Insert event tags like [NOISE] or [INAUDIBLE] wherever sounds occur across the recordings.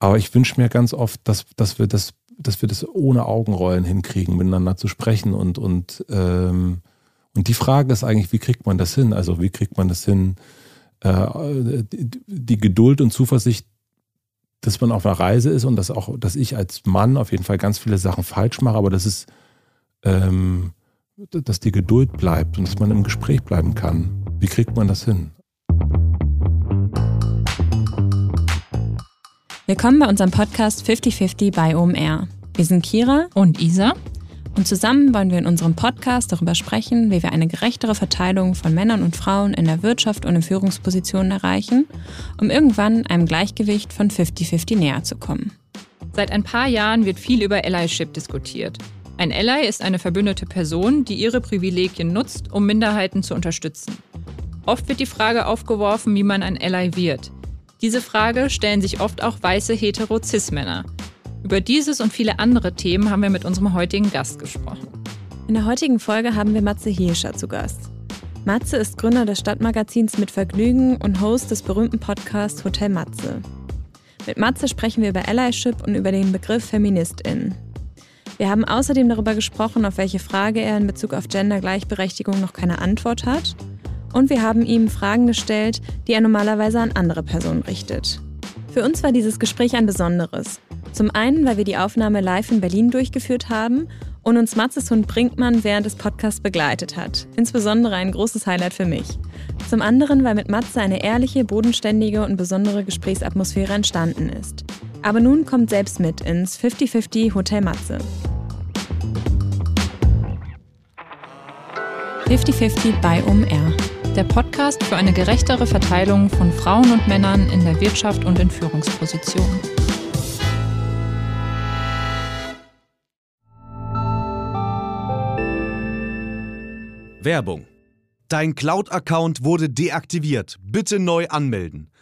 Aber ich wünsche mir ganz oft, dass, dass, wir das, dass wir das ohne Augenrollen hinkriegen, miteinander zu sprechen. Und, und, ähm, und die Frage ist eigentlich, wie kriegt man das hin? Also wie kriegt man das hin, äh, die, die Geduld und Zuversicht, dass man auf einer Reise ist und dass auch, dass ich als Mann auf jeden Fall ganz viele Sachen falsch mache, aber das ist, ähm, dass die Geduld bleibt und dass man im Gespräch bleiben kann. Wie kriegt man das hin? Willkommen bei unserem Podcast 5050 bei OMR. Wir sind Kira und Isa und zusammen wollen wir in unserem Podcast darüber sprechen, wie wir eine gerechtere Verteilung von Männern und Frauen in der Wirtschaft und in Führungspositionen erreichen, um irgendwann einem Gleichgewicht von 50-50 näher zu kommen. Seit ein paar Jahren wird viel über Allyship diskutiert. Ein Ally ist eine verbündete Person, die ihre Privilegien nutzt, um Minderheiten zu unterstützen. Oft wird die Frage aufgeworfen, wie man ein Ally wird. Diese Frage stellen sich oft auch weiße hetero-cis-Männer. Über dieses und viele andere Themen haben wir mit unserem heutigen Gast gesprochen. In der heutigen Folge haben wir Matze Hirscher zu Gast. Matze ist Gründer des Stadtmagazins Mit Vergnügen und Host des berühmten Podcasts Hotel Matze. Mit Matze sprechen wir über Allyship und über den Begriff Feministin. Wir haben außerdem darüber gesprochen, auf welche Frage er in Bezug auf Gendergleichberechtigung noch keine Antwort hat und wir haben ihm Fragen gestellt, die er normalerweise an andere Personen richtet. Für uns war dieses Gespräch ein besonderes. Zum einen, weil wir die Aufnahme live in Berlin durchgeführt haben und uns Matzes Hund Brinkmann während des Podcasts begleitet hat. Insbesondere ein großes Highlight für mich. Zum anderen, weil mit Matze eine ehrliche, bodenständige und besondere Gesprächsatmosphäre entstanden ist. Aber nun kommt selbst mit ins 50-50 Hotel Matze. 50-50 bei OMR der Podcast für eine gerechtere Verteilung von Frauen und Männern in der Wirtschaft und in Führungspositionen. Werbung. Dein Cloud-Account wurde deaktiviert. Bitte neu anmelden.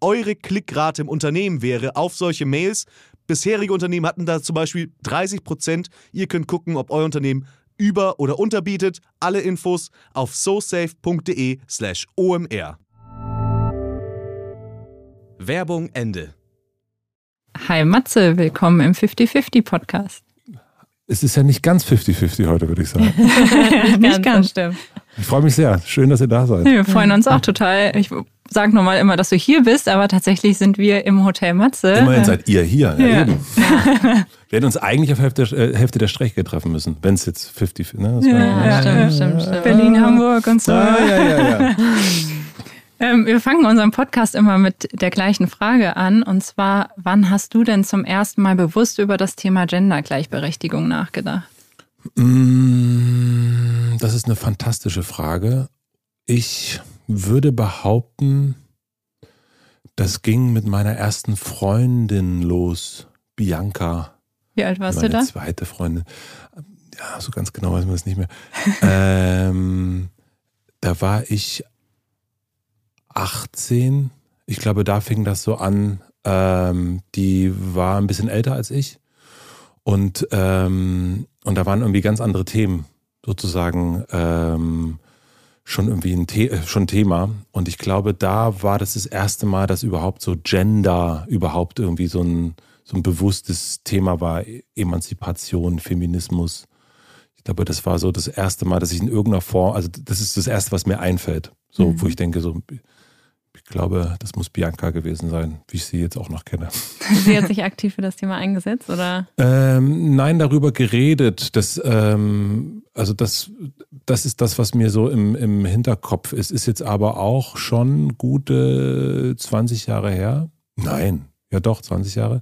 eure Klickrate im Unternehmen wäre auf solche Mails. Bisherige Unternehmen hatten da zum Beispiel 30 Prozent. Ihr könnt gucken, ob euer Unternehmen über- oder unterbietet. Alle Infos auf sosafe.de/slash omr. Werbung Ende. Hi Matze, willkommen im 50-50 Podcast. Es ist ja nicht ganz 50-50 heute, würde ich sagen. [LAUGHS] nicht ganz, stimmt. Ich freue mich sehr. Schön, dass ihr da seid. Wir freuen uns auch total. Ich sage nochmal immer, dass du hier bist, aber tatsächlich sind wir im Hotel Matze. Immerhin seid ihr hier. Ja, ja. Eben. [LAUGHS] wir hätten uns eigentlich auf Hälfte, äh, Hälfte der Strecke treffen müssen, wenn es jetzt 50, ne? ja, stimmt, stimmt, stimmt. Berlin, Hamburg und so. Ah, ja, ja, ja. [LAUGHS] ähm, wir fangen unseren Podcast immer mit der gleichen Frage an. Und zwar, wann hast du denn zum ersten Mal bewusst über das Thema Gendergleichberechtigung nachgedacht? Mm, das ist eine fantastische Frage. Ich würde behaupten, das ging mit meiner ersten Freundin los, Bianca. Wie alt warst du da? Zweite Freundin. Ja, so ganz genau weiß man es nicht mehr. [LAUGHS] ähm, da war ich 18. Ich glaube, da fing das so an. Ähm, die war ein bisschen älter als ich. Und, ähm, und da waren irgendwie ganz andere Themen sozusagen ähm, schon irgendwie ein The äh, schon Thema. Und ich glaube, da war das das erste Mal, dass überhaupt so Gender überhaupt irgendwie so ein, so ein bewusstes Thema war. Emanzipation, Feminismus. Ich glaube, das war so das erste Mal, dass ich in irgendeiner Form, also das ist das erste, was mir einfällt. So, mhm. wo ich denke, so, Ich glaube, das muss Bianca gewesen sein, wie ich sie jetzt auch noch kenne. [LAUGHS] Sie hat sich aktiv für das Thema eingesetzt, oder? Ähm, nein, darüber geredet. Das, ähm, also das, das ist das, was mir so im, im Hinterkopf ist. Ist jetzt aber auch schon gute 20 Jahre her. Nein, ja doch, 20 Jahre.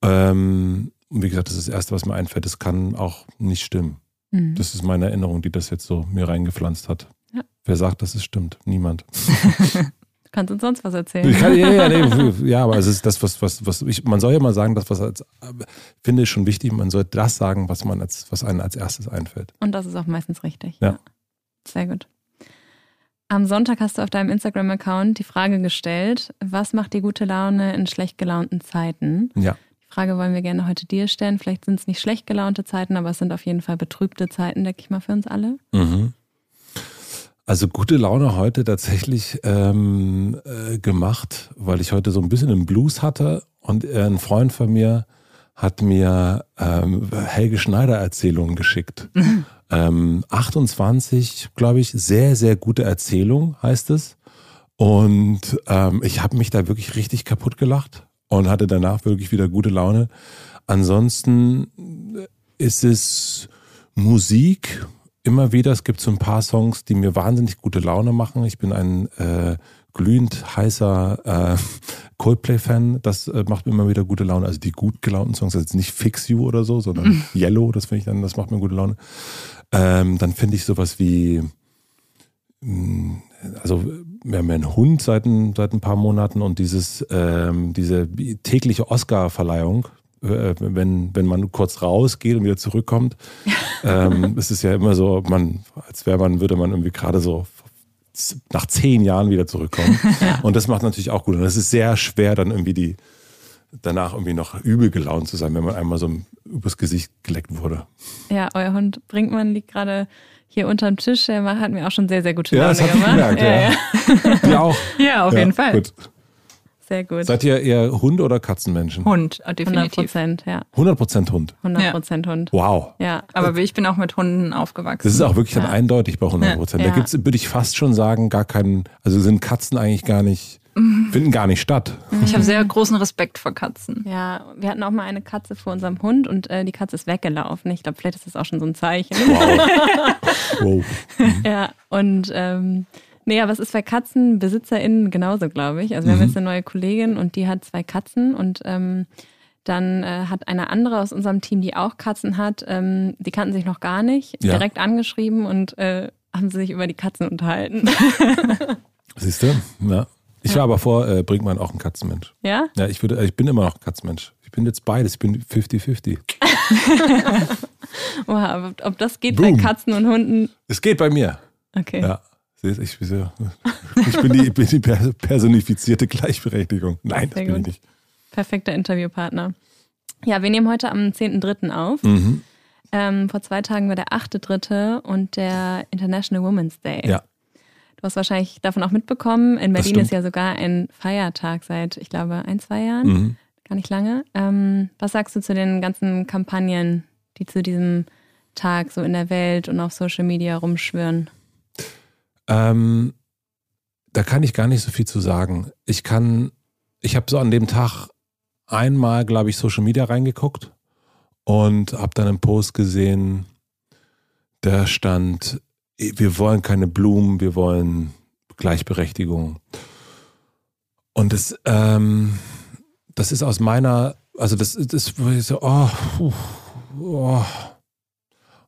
Ähm, und wie gesagt, das ist das Erste, was mir einfällt. Das kann auch nicht stimmen. Mhm. Das ist meine Erinnerung, die das jetzt so mir reingepflanzt hat. Ja. Wer sagt, dass es stimmt? Niemand. [LAUGHS] Du kannst uns sonst was erzählen. Kann, ja, ja, nee, [LAUGHS] ja, aber es ist das, was, was, was ich, man soll ja mal sagen, das, was als, finde ich schon wichtig, man soll das sagen, was man als, was einem als erstes einfällt. Und das ist auch meistens richtig. Ja. Sehr gut. Am Sonntag hast du auf deinem Instagram-Account die Frage gestellt, was macht dir gute Laune in schlecht gelaunten Zeiten? Ja. Die Frage wollen wir gerne heute dir stellen. Vielleicht sind es nicht schlecht gelaunte Zeiten, aber es sind auf jeden Fall betrübte Zeiten, denke ich mal, für uns alle. Mhm. Also gute Laune heute tatsächlich ähm, äh, gemacht, weil ich heute so ein bisschen einen Blues hatte und äh, ein Freund von mir hat mir ähm, Helge Schneider Erzählungen geschickt. [LAUGHS] ähm, 28, glaube ich, sehr, sehr gute Erzählung heißt es. Und ähm, ich habe mich da wirklich richtig kaputt gelacht und hatte danach wirklich wieder gute Laune. Ansonsten ist es Musik, immer wieder. Es gibt so ein paar Songs, die mir wahnsinnig gute Laune machen. Ich bin ein äh, glühend heißer äh, Coldplay-Fan. Das äh, macht mir immer wieder gute Laune. Also die gut gelaunten Songs, also nicht Fix You oder so, sondern Yellow, das finde ich dann, das macht mir gute Laune. Ähm, dann finde ich sowas wie, mh, also wir haben ja einen Hund seit ein, seit ein paar Monaten und dieses, ähm, diese tägliche Oscar-Verleihung, wenn, wenn man kurz rausgeht und wieder zurückkommt, [LAUGHS] ähm, es ist ja immer so, man, als wäre man, würde man irgendwie gerade so nach zehn Jahren wieder zurückkommen. [LAUGHS] Und das macht natürlich auch gut. Und es ist sehr schwer, dann irgendwie die danach irgendwie noch übel gelaunt zu sein, wenn man einmal so übers Gesicht geleckt wurde. Ja, euer Hund Brinkmann liegt gerade hier unterm Tisch. Er macht- hat mir auch schon sehr, sehr gute Laune Ja, das hab ich gemacht. gemerkt, ja, ja. ja. [LAUGHS] Auch. Ja, auf Ja, jeden Fall. Gut. Sehr gut. Seid ihr eher Hund- oder Katzenmenschen? Hund, äh, 100 definitiv. Prozent, ja. 100% Hund. 100 Prozent Hund. Wow. Ja. Aber ich bin auch mit Hunden aufgewachsen. Das ist auch wirklich dann Ja. eindeutig bei 100 Prozent. Ja. Da gibt's, würde ich fast schon sagen, gar keinen, also sind Katzen eigentlich gar nicht, finden gar nicht statt. Ich habe sehr großen Respekt vor Katzen. Ja, wir hatten auch mal eine Katze vor unserem Hund und äh, die Katze ist weggelaufen. Ich glaube, vielleicht ist das auch schon so ein Zeichen. Wow. [LAUGHS] wow. ja, und ähm, nee, aber es ist bei KatzenbesitzerInnen genauso, glaube ich. Also wir haben jetzt eine neue Kollegin und die hat zwei Katzen und ähm, dann äh, hat eine andere aus unserem Team, die auch Katzen hat, ähm, die kannten sich noch gar nicht, Ja. direkt angeschrieben und äh, haben sie sich über die Katzen unterhalten. [LAUGHS] Siehst du? Ja. Ich war aber vor äh, Brinkmann auch ein Katzenmensch. ja? Ja, ich würde, ich bin immer noch ein Katzenmensch. Ich bin jetzt beides. Ich bin 50-50. Oha, aber ob das geht Boom. bei Katzen und Hunden? Es geht bei mir. Okay. Ja. Ich, ich, [LAUGHS] ich bin die, bin die per- personifizierte Gleichberechtigung. Nein, das Sehr bin ich gut. nicht. Perfekter Interviewpartner. Ja, wir nehmen heute am 10.3. auf. Mhm. Ähm, vor zwei Tagen war der 8.3. und der International Women's Day. Ja. Du hast wahrscheinlich davon auch mitbekommen. In Berlin ist ja sogar ein Feiertag seit, ich glaube, ein, zwei Jahren. Mhm. Gar nicht lange. Ähm, was sagst du zu den ganzen Kampagnen, die zu diesem Tag so in der Welt und auf Social Media rumschwirren? Ähm, da kann ich gar nicht so viel zu sagen. Ich kann, ich habe so an dem Tag einmal, glaube ich, Social Media reingeguckt und habe dann einen Post gesehen, da stand, wir wollen keine Blumen, wir wollen Gleichberechtigung. Und das, ähm, das ist aus meiner, also das, das so, oh, oh.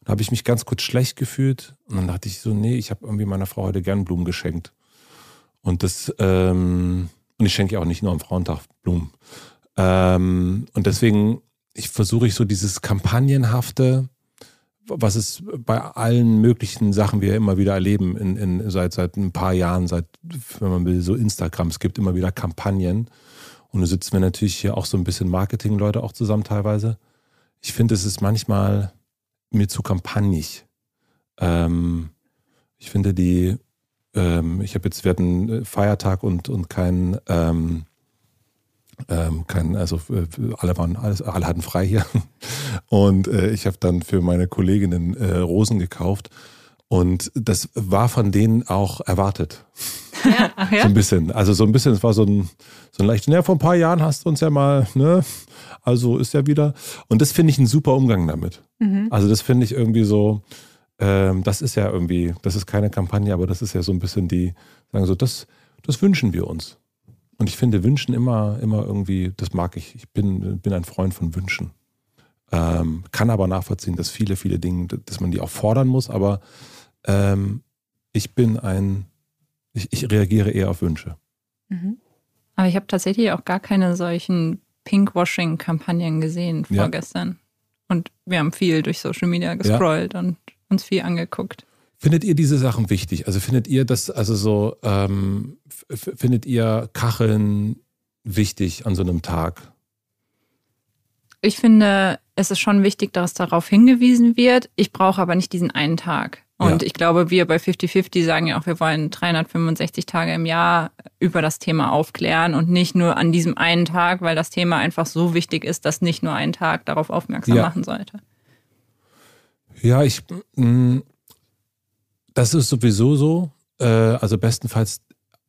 Da habe ich mich ganz kurz schlecht gefühlt und dann dachte ich so, nee, ich habe irgendwie meiner Frau heute gern Blumen geschenkt. Und das, ähm, und ich schenke ja auch nicht nur am Frauentag Blumen. Ähm, und deswegen, ich versuche ich so dieses Kampagnenhafte, was es bei allen möglichen Sachen wir immer wieder erleben, in, in, seit, seit ein paar Jahren, seit, wenn man will, so Instagram, es gibt immer wieder Kampagnen. Und da sitzen wir natürlich hier auch so ein bisschen Marketing-Leute auch zusammen teilweise. Ich finde, es ist manchmal mir zu kampagnig. Ähm, ich finde die, ähm, ich habe jetzt, wir hatten äh, Feiertag und, und kein, ähm, ähm, kein, also äh, alle waren, alles, alle hatten frei hier. [LAUGHS] Und äh, ich habe dann für meine Kolleginnen äh, Rosen gekauft. Und das war von denen auch erwartet. Ja, ach ja? So ein bisschen. Also so ein bisschen, es war so ein, so ein leichtes, ja, vor ein paar Jahren hast du uns ja mal, ne? Also ist ja wieder. Und das finde ich ein super Umgang damit. Mhm. Also das finde ich irgendwie so, ähm, das ist ja irgendwie, das ist keine Kampagne, aber das ist ja so ein bisschen die, sagen so, das, das wünschen wir uns. Und ich finde Wünschen immer, immer irgendwie, das mag ich. Ich bin, bin ein Freund von Wünschen. Ähm, kann aber nachvollziehen, dass viele, viele Dinge, dass man die auch fordern muss, aber ähm, ich bin ein, ich, ich reagiere eher auf Wünsche. Mhm. Aber ich habe tatsächlich auch gar keine solchen Pinkwashing-Kampagnen gesehen Ja. vorgestern. Und wir haben viel durch Social Media gescrollt und uns viel angeguckt. Findet ihr diese Sachen wichtig? Also findet ihr das, also so, ähm, findet ihr Kacheln wichtig an so einem Tag? Ich finde, es ist schon wichtig, dass darauf hingewiesen wird. Ich brauche aber nicht diesen einen Tag. Und Ja. ich glaube, wir bei 50-50 sagen ja auch, wir wollen 365 Tage im Jahr über das Thema aufklären und nicht nur an diesem einen Tag, weil das Thema einfach so wichtig ist, dass nicht nur ein Tag darauf aufmerksam Ja. machen sollte. Ja, ich, mh, das ist sowieso so. Äh, also bestenfalls,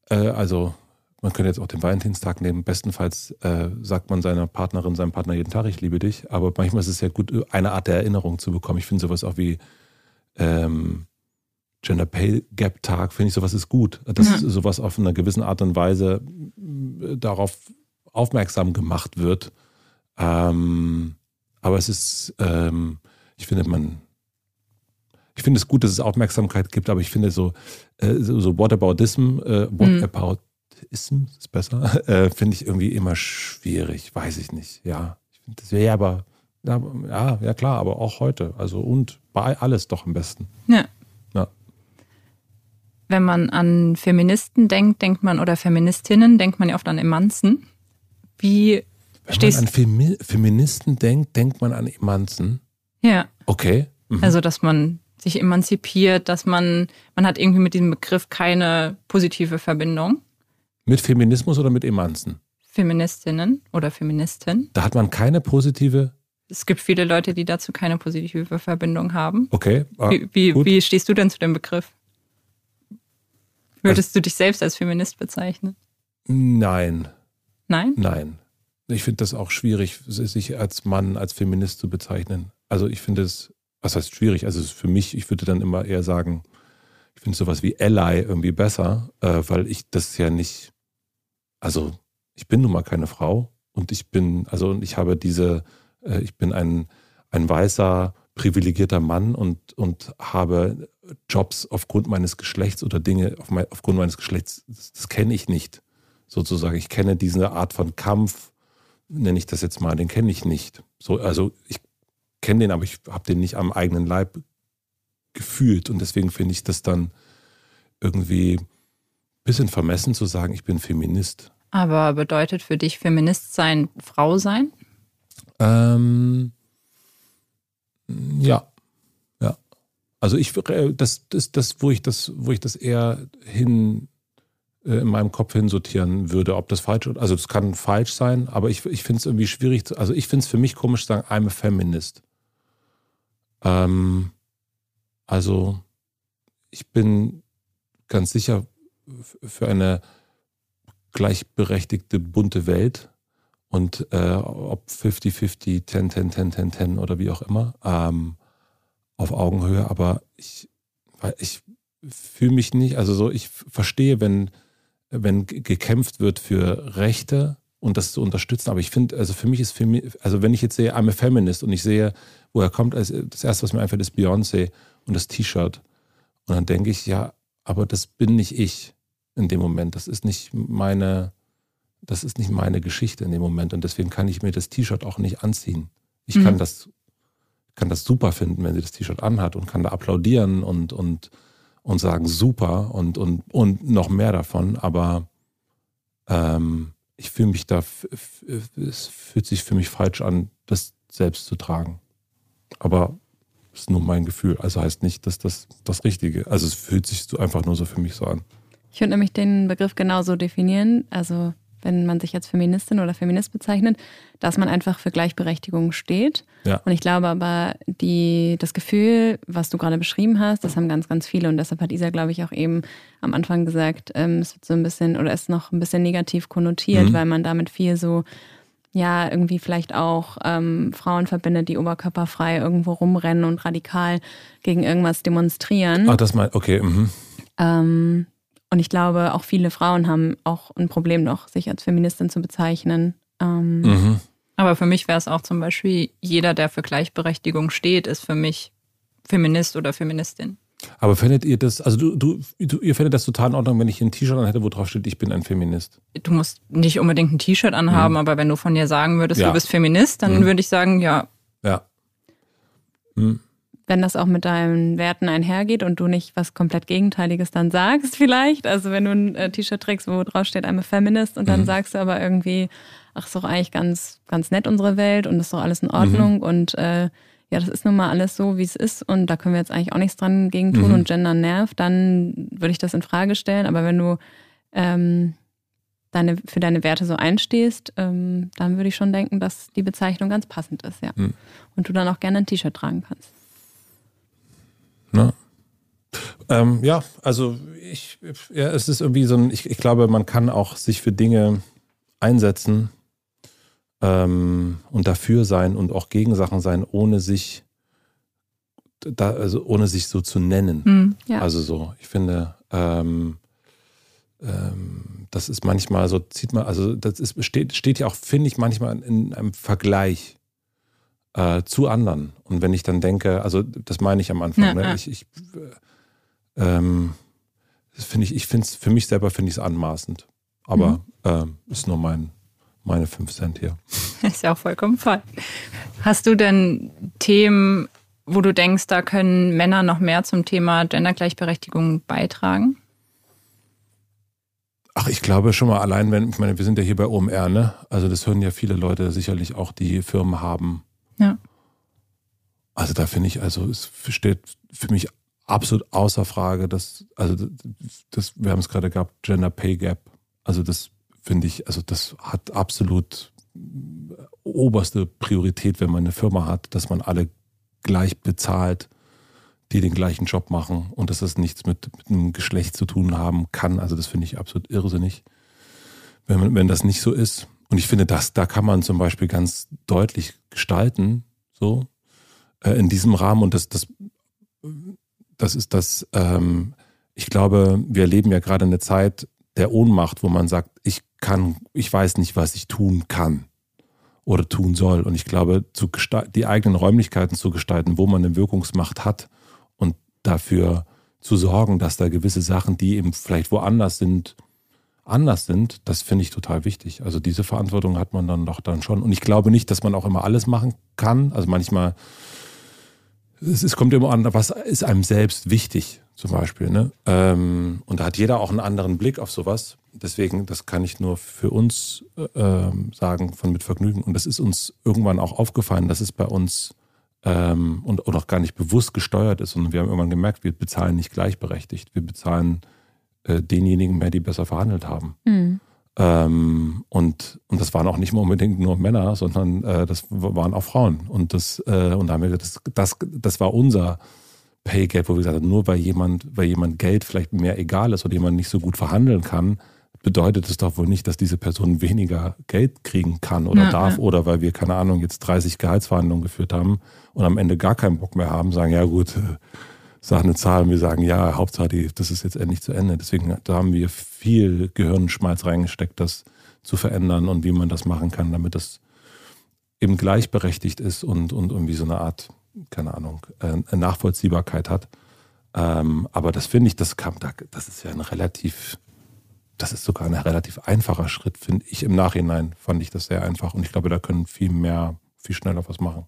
äh, also man könnte jetzt auch den Valentinstag nehmen. Bestenfalls äh, sagt man seiner Partnerin, seinem Partner jeden Tag, ich liebe dich. Aber manchmal ist es ja gut, eine Art der Erinnerung zu bekommen. Ich finde sowas auch wie ähm, Gender Pay Gap Tag, finde ich sowas ist gut. Dass Ja. sowas auf einer gewissen Art und Weise mh, darauf aufmerksam gemacht wird. Ähm, aber es ist, ähm, ich finde, man, ich finde es gut, dass es Aufmerksamkeit gibt, aber ich finde so, äh, so, so Whataboutism, äh, Whataboutism ist besser, [LAUGHS] äh, finde ich irgendwie immer schwierig, weiß ich nicht, ja. Ich finde das wäre aber, ja, ja, klar, aber auch heute, also und bei alles doch am besten. Ja. Ja. Wenn man an Feministen denkt, denkt man, oder Feministinnen, denkt man ja oft an Emanzen. Wie Wenn stehst man an Femi Feministen denkt, denkt man an Emanzen. Ja, Okay. Mhm. also dass man sich emanzipiert, dass man, man hat irgendwie mit diesem Begriff keine positive Verbindung. mit Feminismus oder mit Emanzen? Feministinnen oder Feministin. Da hat man keine positive, Es gibt viele Leute, die dazu keine positive Verbindung haben. okay. ah, Wie, wie, wie stehst du denn zu dem Begriff? Würdest du dich selbst als Feminist bezeichnen? Nein. Nein? Nein. Ich finde das auch schwierig, sich als Mann, als Feminist zu bezeichnen. Also ich finde es, was heißt schwierig? Also für mich, ich würde dann immer eher sagen, ich finde sowas wie Ally irgendwie besser, äh, weil ich das ja nicht, also ich bin nun mal keine Frau und ich bin, also und ich habe diese, ich bin ein, ein weißer, privilegierter Mann und, und habe Jobs aufgrund meines Geschlechts oder Dinge auf mein, aufgrund meines Geschlechts, das, das kenne ich nicht sozusagen. Ich kenne diese Art von Kampf, nenne ich das jetzt mal, den kenne ich nicht. So, also ich kenne den, aber ich habe den nicht am eigenen Leib gefühlt und deswegen finde ich das dann irgendwie ein bisschen vermessen zu sagen, ich bin Feminist. Aber bedeutet für dich Feminist sein Frau sein? Ähm, ja, ja. Also ich, äh, das, das, das, wo ich das, wo ich das eher hin äh, in meinem Kopf hinsortieren würde, ob das falsch ist. Also es kann falsch sein, aber ich, ich finde es irgendwie schwierig. Zu, also ich finde es für mich komisch zu sagen, I'm a feminist. Ähm, also ich bin ganz sicher für eine gleichberechtigte, bunte Welt und äh, ob 50-50, 10, 10, 10, 10, 10 oder wie auch immer, ähm, auf Augenhöhe, aber ich, ich fühle mich nicht, also so, ich verstehe, wenn, wenn ge- gekämpft wird für Rechte und das zu unterstützen, aber ich finde, also für mich ist, für mich, also wenn ich jetzt sehe, I'm a Feminist und ich sehe, woher kommt, also das erste, was mir einfällt, ist Beyoncé und das T-Shirt. Und dann denke ich, ja, aber das bin nicht ich in dem Moment, das ist nicht meine, das ist nicht meine Geschichte in dem Moment und deswegen kann ich mir das T-Shirt auch nicht anziehen. Ich kann Mhm. das kann das super finden, wenn sie das T-Shirt anhat und kann da applaudieren und und und sagen super und und und noch mehr davon, aber ähm, ich fühle mich da, es fühlt sich für mich falsch an, das selbst zu tragen. Aber es ist nur mein Gefühl. Also heißt nicht, dass das das Richtige. Also es fühlt sich so einfach nur so für mich so an. Ich würde nämlich den Begriff genauso definieren. Also wenn man sich als Feministin oder Feminist bezeichnet, dass man einfach für Gleichberechtigung steht. Ja. Und ich glaube aber, die, das Gefühl, was du gerade beschrieben hast, das haben ganz, ganz viele. Und deshalb hat Isa, glaube ich, auch eben am Anfang gesagt, ähm, es wird so ein bisschen oder ist noch ein bisschen negativ konnotiert, Mhm. weil man damit viel so, ja, irgendwie vielleicht auch ähm, Frauen verbindet, die oberkörperfrei irgendwo rumrennen und radikal gegen irgendwas demonstrieren. Ah, das mein, okay. Mhm. Ähm, und ich glaube, auch viele Frauen haben auch ein Problem noch, sich als Feministin zu bezeichnen. Ähm, Mhm. Aber für mich wäre es auch zum Beispiel, jeder, der für Gleichberechtigung steht, ist für mich Feminist oder Feministin. Aber findet ihr das, also du, du, du, ihr findet das total in Ordnung, wenn ich ein T-Shirt an hätte, wo drauf steht, ich bin ein Feminist. Du musst nicht unbedingt ein T-Shirt anhaben, Mhm. aber wenn du von dir sagen würdest, Ja. du bist Feminist, dann Mhm. würde ich sagen, ja, Ja. Hm. Wenn das auch mit deinen Werten einhergeht und du nicht was komplett Gegenteiliges dann sagst, [LAUGHS] vielleicht. Also wenn du ein äh, T-Shirt trägst, wo drauf steht, I'm a Feminist und dann Mhm. sagst du aber irgendwie, ach, ist doch eigentlich ganz, ganz nett unsere Welt und ist doch alles in Ordnung und äh, ja, das ist nun mal alles so, wie es ist und da können wir jetzt eigentlich auch nichts dran gegen tun Mhm. und Gender nervt, dann würde ich das in Frage stellen. Aber wenn du ähm, deine, für deine Werte so einstehst, ähm, dann würde ich schon denken, dass die Bezeichnung ganz passend ist, ja. Mhm. Und du dann auch gerne ein T-Shirt tragen kannst. Ne? Ähm, ja, also ich, ja, es ist irgendwie so ein, ich, ich glaube, man kann auch sich für Dinge einsetzen ähm, und dafür sein und auch gegen Sachen sein, ohne sich da, also ohne sich so zu nennen. hm, Ja. Also so, ich finde, ähm, ähm, das ist manchmal so, zieht man, also das ist, steht, steht ja auch, finde ich, manchmal in einem Vergleich äh, zu anderen. Und wenn ich dann denke, also das meine ich am Anfang, Ja, ne? ja. ich, ich äh, ähm, finde ich, ich finde es, für mich selber finde ich es anmaßend. Aber Mhm. ähm, ist nur mein, meine 5 Cent hier. [LAUGHS] ist ja auch vollkommen fein. Hast du denn Themen, wo du denkst, da können Männer noch mehr zum Thema Gendergleichberechtigung beitragen? Ach, ich glaube schon mal allein, wenn, ich meine, wir sind ja hier bei OMR, ne? Also das hören ja viele Leute sicherlich auch, die Firmen haben. Ja. Also da finde ich, also es steht für mich absolut außer Frage, dass, also das, wir haben es gerade gehabt, Gender Pay Gap. Also das finde ich, also das hat absolut oberste Priorität, wenn man eine Firma hat, dass man alle gleich bezahlt, die den gleichen Job machen und dass das nichts mit, mit einem Geschlecht zu tun haben kann. Also das finde ich absolut irrsinnig, wenn, wenn das nicht so ist. Und ich finde, das, da kann man zum Beispiel ganz deutlich gestalten, so äh, in diesem Rahmen. Und das, das, das ist das, ähm, ich glaube, wir erleben ja gerade eine Zeit der Ohnmacht, wo man sagt, ich kann, ich weiß nicht, was ich tun kann oder tun soll. Und ich glaube, zu die eigenen Räumlichkeiten zu gestalten, wo man eine Wirkungsmacht hat und dafür zu sorgen, dass da gewisse Sachen, die eben vielleicht woanders sind, anders sind, das finde ich total wichtig. Also diese Verantwortung hat man dann doch dann schon. Und ich glaube nicht, dass man auch immer alles machen kann. Also manchmal, es, es kommt immer an, was ist einem selbst wichtig, zum Beispiel. Ne? Ähm, und da hat jeder auch einen anderen Blick auf sowas. Deswegen, das kann ich nur für uns äh, ähm, sagen, von mit Vergnügen. Und das ist uns irgendwann auch aufgefallen, dass es bei uns ähm, und, und auch gar nicht bewusst gesteuert ist, sondern wir haben irgendwann gemerkt, wir bezahlen nicht gleichberechtigt. Wir bezahlen äh, denjenigen mehr, die besser verhandelt haben. Mhm. Ähm, und, und das waren auch nicht mal unbedingt nur Männer, sondern äh, das waren auch Frauen. Und das, äh, und da haben wir gesagt, das, das, das war unser Pay Gap, wo wir gesagt haben, nur weil jemand, weil jemand Geld vielleicht mehr egal ist oder jemand nicht so gut verhandeln kann, bedeutet es doch wohl nicht, dass diese Person weniger Geld kriegen kann oder Ja, darf ja. oder weil wir, keine Ahnung, jetzt 30 Gehaltsverhandlungen geführt haben und am Ende gar keinen Bock mehr haben, sagen, ja gut, äh, sag eine Zahl und wir sagen, ja, Hauptsache, die, das ist jetzt endlich zu Ende. Deswegen da haben wir viel Gehirnschmalz reingesteckt, das zu verändern und wie man das machen kann, damit das eben gleichberechtigt ist und, und irgendwie so eine Art, keine Ahnung, äh, Nachvollziehbarkeit hat. Ähm, aber das finde ich, das kam, da- das ist ja ein relativ, das ist sogar ein relativ einfacher Schritt, finde ich. Im Nachhinein fand ich das sehr einfach und ich glaube, da können viel mehr, viel schneller was machen.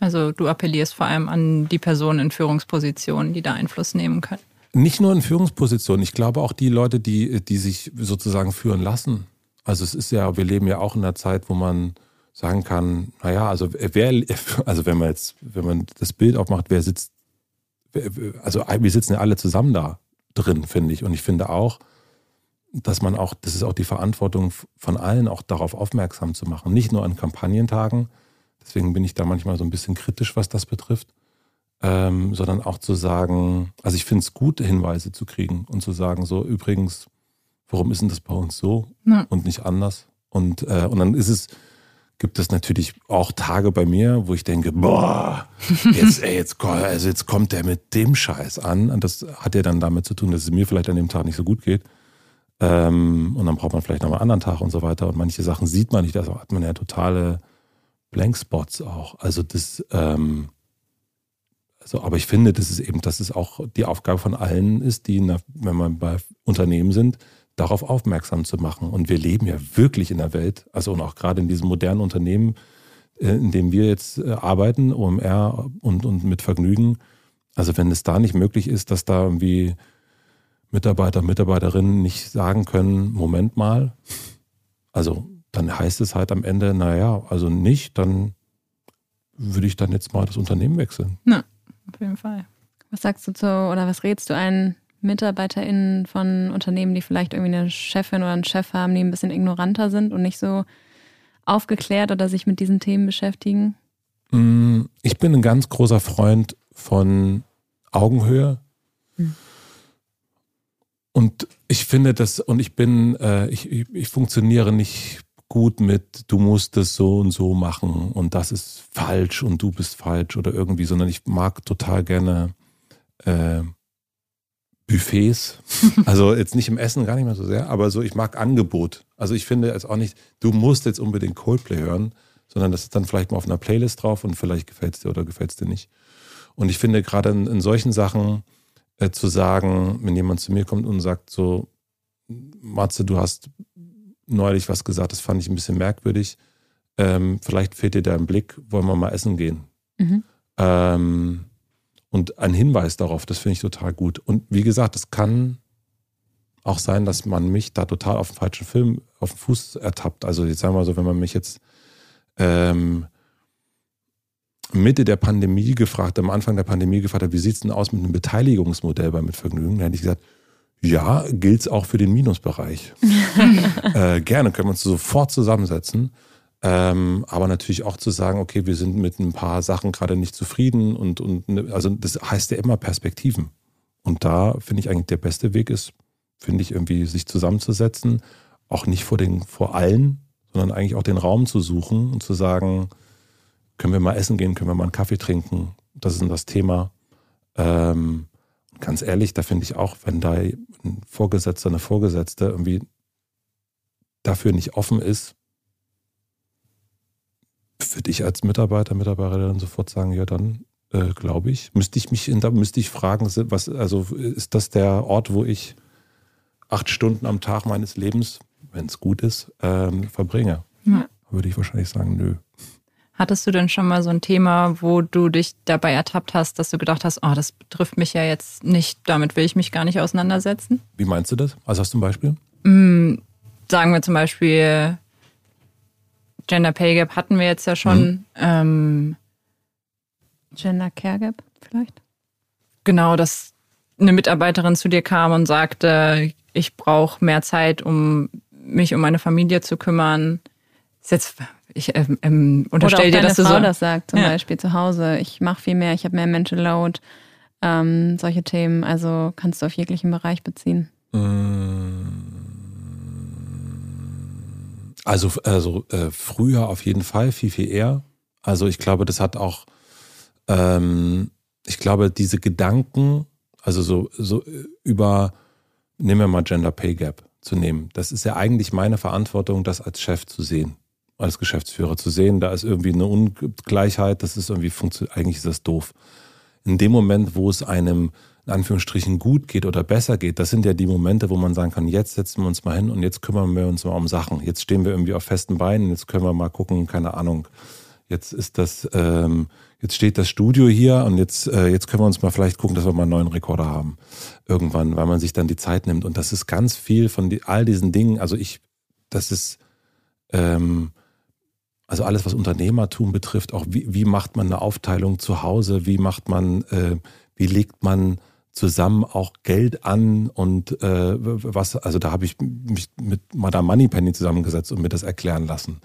Also du appellierst vor allem an die Personen in Führungspositionen, die da Einfluss nehmen können. Nicht nur in Führungspositionen, ich glaube auch die Leute, die, die sich sozusagen führen lassen. Also es ist ja, wir leben ja auch in einer Zeit, wo man sagen kann, naja, also wer, also wenn man jetzt, wenn man das Bild aufmacht, wer sitzt, also wir sitzen ja alle zusammen da drin, finde ich. Und ich finde auch, dass man auch, das ist auch die Verantwortung von allen, auch darauf aufmerksam zu machen. Nicht nur an Kampagnentagen, deswegen bin ich da manchmal so ein bisschen kritisch, was das betrifft, ähm, sondern auch zu sagen, also ich finde es gut, Hinweise zu kriegen und zu sagen, so übrigens, warum ist denn das bei uns so ja. und nicht anders? Und, äh, und dann ist es, gibt es natürlich auch Tage bei mir, wo ich denke, boah, jetzt, ey, jetzt, also jetzt kommt der mit dem Scheiß an. Und das hat ja dann damit zu tun, dass es mir vielleicht an dem Tag nicht so gut geht. Ähm, und dann braucht man vielleicht noch einen anderen Tag und so weiter. Und manche Sachen sieht man nicht, da hat man ja totale Blankspots auch. Also das, ähm, also, aber ich finde, das ist eben, dass es auch die Aufgabe von allen ist, die, der, wenn man bei Unternehmen sind, darauf aufmerksam zu machen. Und wir leben ja wirklich in der Welt, also und auch gerade in diesem modernen Unternehmen, äh, in dem wir jetzt äh, arbeiten, OMR und, und mit Vergnügen. Also wenn es da nicht möglich ist, dass da irgendwie Mitarbeiter, Mitarbeiterinnen nicht sagen können, Moment mal, also dann heißt es halt am Ende, naja, also nicht, dann würde ich dann jetzt mal das Unternehmen wechseln. Na, auf jeden Fall. Was sagst du zu, oder was rätst du einen MitarbeiterInnen von Unternehmen, die vielleicht irgendwie eine Chefin oder einen Chef haben, die ein bisschen ignoranter sind und nicht so aufgeklärt oder sich mit diesen Themen beschäftigen? Mm, ich bin ein ganz großer Freund von Augenhöhe. Hm. Und ich finde das, und ich bin, äh, ich, ich funktioniere nicht gut mit, du musst es so und so machen und das ist falsch und du bist falsch oder irgendwie, sondern ich mag total gerne äh, Buffets. [LAUGHS] Also jetzt nicht im Essen, gar nicht mehr so sehr, aber so, ich mag Angebot. Also ich finde es auch nicht, du musst jetzt unbedingt Coldplay hören, sondern das ist dann vielleicht mal auf einer Playlist drauf und vielleicht gefällt es dir oder gefällt es dir nicht. Und ich finde gerade in, in solchen Sachen, äh, zu sagen, wenn jemand zu mir kommt und sagt so, Matze, du hast neulich was gesagt, das fand ich ein bisschen merkwürdig. Ähm, vielleicht fehlt dir da ein Blick, wollen wir mal essen gehen. Mhm. Ähm, und ein Hinweis darauf, das finde ich total gut. Und wie gesagt, es kann auch sein, dass man mich da total auf den falschen Film, auf den Fuß ertappt. Also jetzt sagen wir mal so, wenn man mich jetzt ähm, Mitte der Pandemie gefragt, am Anfang der Pandemie gefragt hat, wie sieht es denn aus mit einem Beteiligungsmodell bei Mitvergnügen? Da hätte ich gesagt, ja, gilt es auch für den Minusbereich. [LAUGHS] äh, gerne können wir uns sofort zusammensetzen. Ähm, aber natürlich auch zu sagen, okay, wir sind mit ein paar Sachen gerade nicht zufrieden und, und ne, also das heißt ja immer Perspektiven. Und da finde ich eigentlich der beste Weg ist, finde ich irgendwie sich zusammenzusetzen, auch nicht vor den, vor allen, sondern eigentlich auch den Raum zu suchen und zu sagen, können wir mal essen gehen, können wir mal einen Kaffee trinken. Das ist das Thema. Ähm, ganz ehrlich, da finde ich auch, wenn da ein Vorgesetzter, eine Vorgesetzte irgendwie dafür nicht offen ist, würde ich als Mitarbeiter, Mitarbeiterin sofort sagen, ja, dann äh, glaube ich, müsste ich mich in, da müsste ich fragen, was, also ist das der Ort, wo ich acht Stunden am Tag meines Lebens, wenn es gut ist, ähm, verbringe? Ja. Würde ich wahrscheinlich sagen, nö. Hattest du denn schon mal so ein Thema, wo du dich dabei ertappt hast, dass du gedacht hast, oh, das betrifft mich ja jetzt nicht, damit will ich mich gar nicht auseinandersetzen? Wie meinst du das? Also hast du ein Beispiel? Mm, sagen wir zum Beispiel, Gender Pay Gap hatten wir jetzt ja schon. Mhm. Ähm, Gender Care Gap vielleicht? Genau, dass eine Mitarbeiterin zu dir kam und sagte, ich brauche mehr Zeit, um mich um meine Familie zu kümmern. Ist jetzt ich ähm, ähm, unterstelle dir, dass du Frau so das sagt, zum ja. Beispiel zu Hause. Ich mache viel mehr, ich habe mehr Mental Load. Ähm, solche Themen, also kannst du auf jeglichen Bereich beziehen. Also, also äh, früher auf jeden Fall viel, viel eher. Also ich glaube, das hat auch, ähm, ich glaube, diese Gedanken, also so, so über, nehmen wir mal Gender Pay Gap zu nehmen. Das ist ja eigentlich meine Verantwortung, das als Chef zu sehen als Geschäftsführer zu sehen, da ist irgendwie eine Ungleichheit, das ist irgendwie funktioniert, eigentlich ist das doof. In dem Moment, wo es einem in Anführungsstrichen gut geht oder besser geht, das sind ja die Momente, wo man sagen kann, jetzt setzen wir uns mal hin und jetzt kümmern wir uns mal um Sachen. Jetzt stehen wir irgendwie auf festen Beinen, jetzt können wir mal gucken, keine Ahnung. Jetzt ist das, ähm, jetzt steht das Studio hier und jetzt, äh, jetzt können wir uns mal vielleicht gucken, dass wir mal einen neuen Rekorder haben. Irgendwann, weil man sich dann die Zeit nimmt. Und das ist ganz viel von die, all diesen Dingen. Also ich, das ist, ähm, also alles, was Unternehmertum betrifft, auch wie, wie macht man eine Aufteilung zu Hause, wie macht man, äh, wie legt man zusammen auch Geld an und äh, was, also da habe ich mich mit Madame Moneypenny zusammengesetzt und mir das erklären lassen.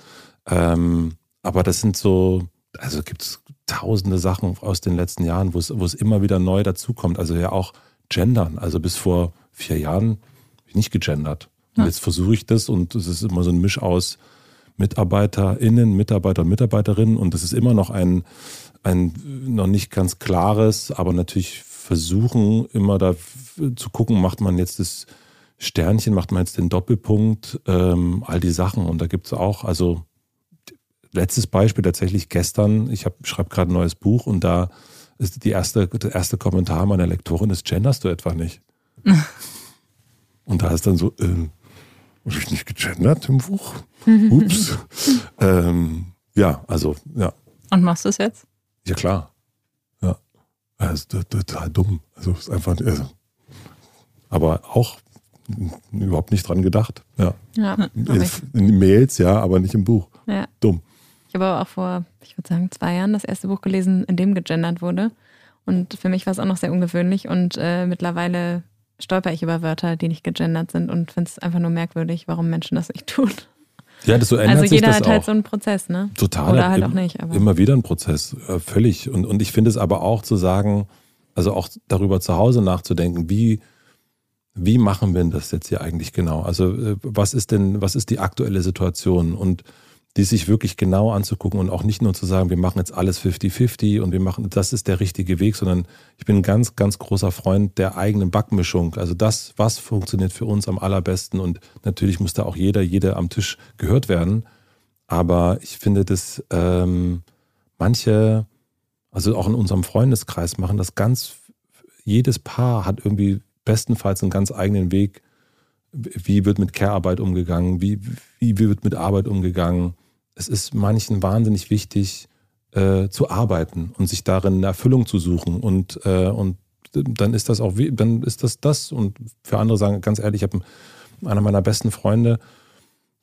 Ähm, aber das sind so, also gibt es tausende Sachen aus den letzten Jahren, wo es, wo es immer wieder neu dazukommt. Also ja auch Gendern. Also bis vor vier Jahren habe ich nicht gegendert. Und jetzt versuche ich das und es ist immer so ein Misch aus MitarbeiterInnen, Mitarbeiter und Mitarbeiterinnen. Und das ist immer noch ein, ein noch nicht ganz klares, aber natürlich versuchen immer da zu gucken, macht man jetzt das Sternchen, macht man jetzt den Doppelpunkt, ähm, all die Sachen. Und da gibt es auch, also letztes Beispiel tatsächlich gestern, ich schreibe gerade ein neues Buch und da ist die erste, der erste Kommentar meiner Lektorin ist, genderst du etwa nicht? [LAUGHS] und da ist dann so, äh, habe ich nicht gegendert im Buch? [LAUGHS] Ups. ähm, ja, also, ja. Und machst du es jetzt? Ja, klar. Ja. Ist total dumm. Also, ist einfach, also, aber auch überhaupt nicht dran gedacht. Ja. Ja, in, in Mails, ja, aber nicht im Buch. ja. Dumm. Ich habe aber auch vor, ich würde sagen, zwei Jahren das erste Buch gelesen, in dem gegendert wurde. Und für mich war es auch noch sehr ungewöhnlich. Und äh, mittlerweile stolper ich über Wörter, die nicht gegendert sind und finde es einfach nur merkwürdig, warum Menschen das nicht tun. Ja, das so ändert Also jeder hat auch. halt so einen Prozess, ne? Total. Oder halt Im- auch nicht. Aber Immer wieder ein Prozess, äh, völlig. Und, und ich finde es aber auch zu sagen, also auch darüber zu Hause nachzudenken, wie, wie machen wir denn das jetzt hier eigentlich genau? Also äh, was ist denn, was ist die aktuelle Situation? Und die sich wirklich genau anzugucken und auch nicht nur zu sagen, wir machen jetzt alles 50-50 und wir machen, das ist der richtige Weg, sondern ich bin ein ganz, ganz großer Freund der eigenen Backmischung. Also das, was funktioniert für uns am allerbesten und natürlich muss da auch jeder, jede am Tisch gehört werden. Aber ich finde, dass ähm, manche, also auch in unserem Freundeskreis, machen das ganz, jedes Paar hat irgendwie bestenfalls einen ganz eigenen Weg. Wie wird mit Care-Arbeit umgegangen? Wie, wie wird mit Arbeit umgegangen? Es ist manchen wahnsinnig wichtig, äh, zu arbeiten und sich darin eine Erfüllung zu suchen. Und, äh, und dann ist das auch, dann ist das das. Und für andere sagen, ganz ehrlich, ich habe einer meiner besten Freunde,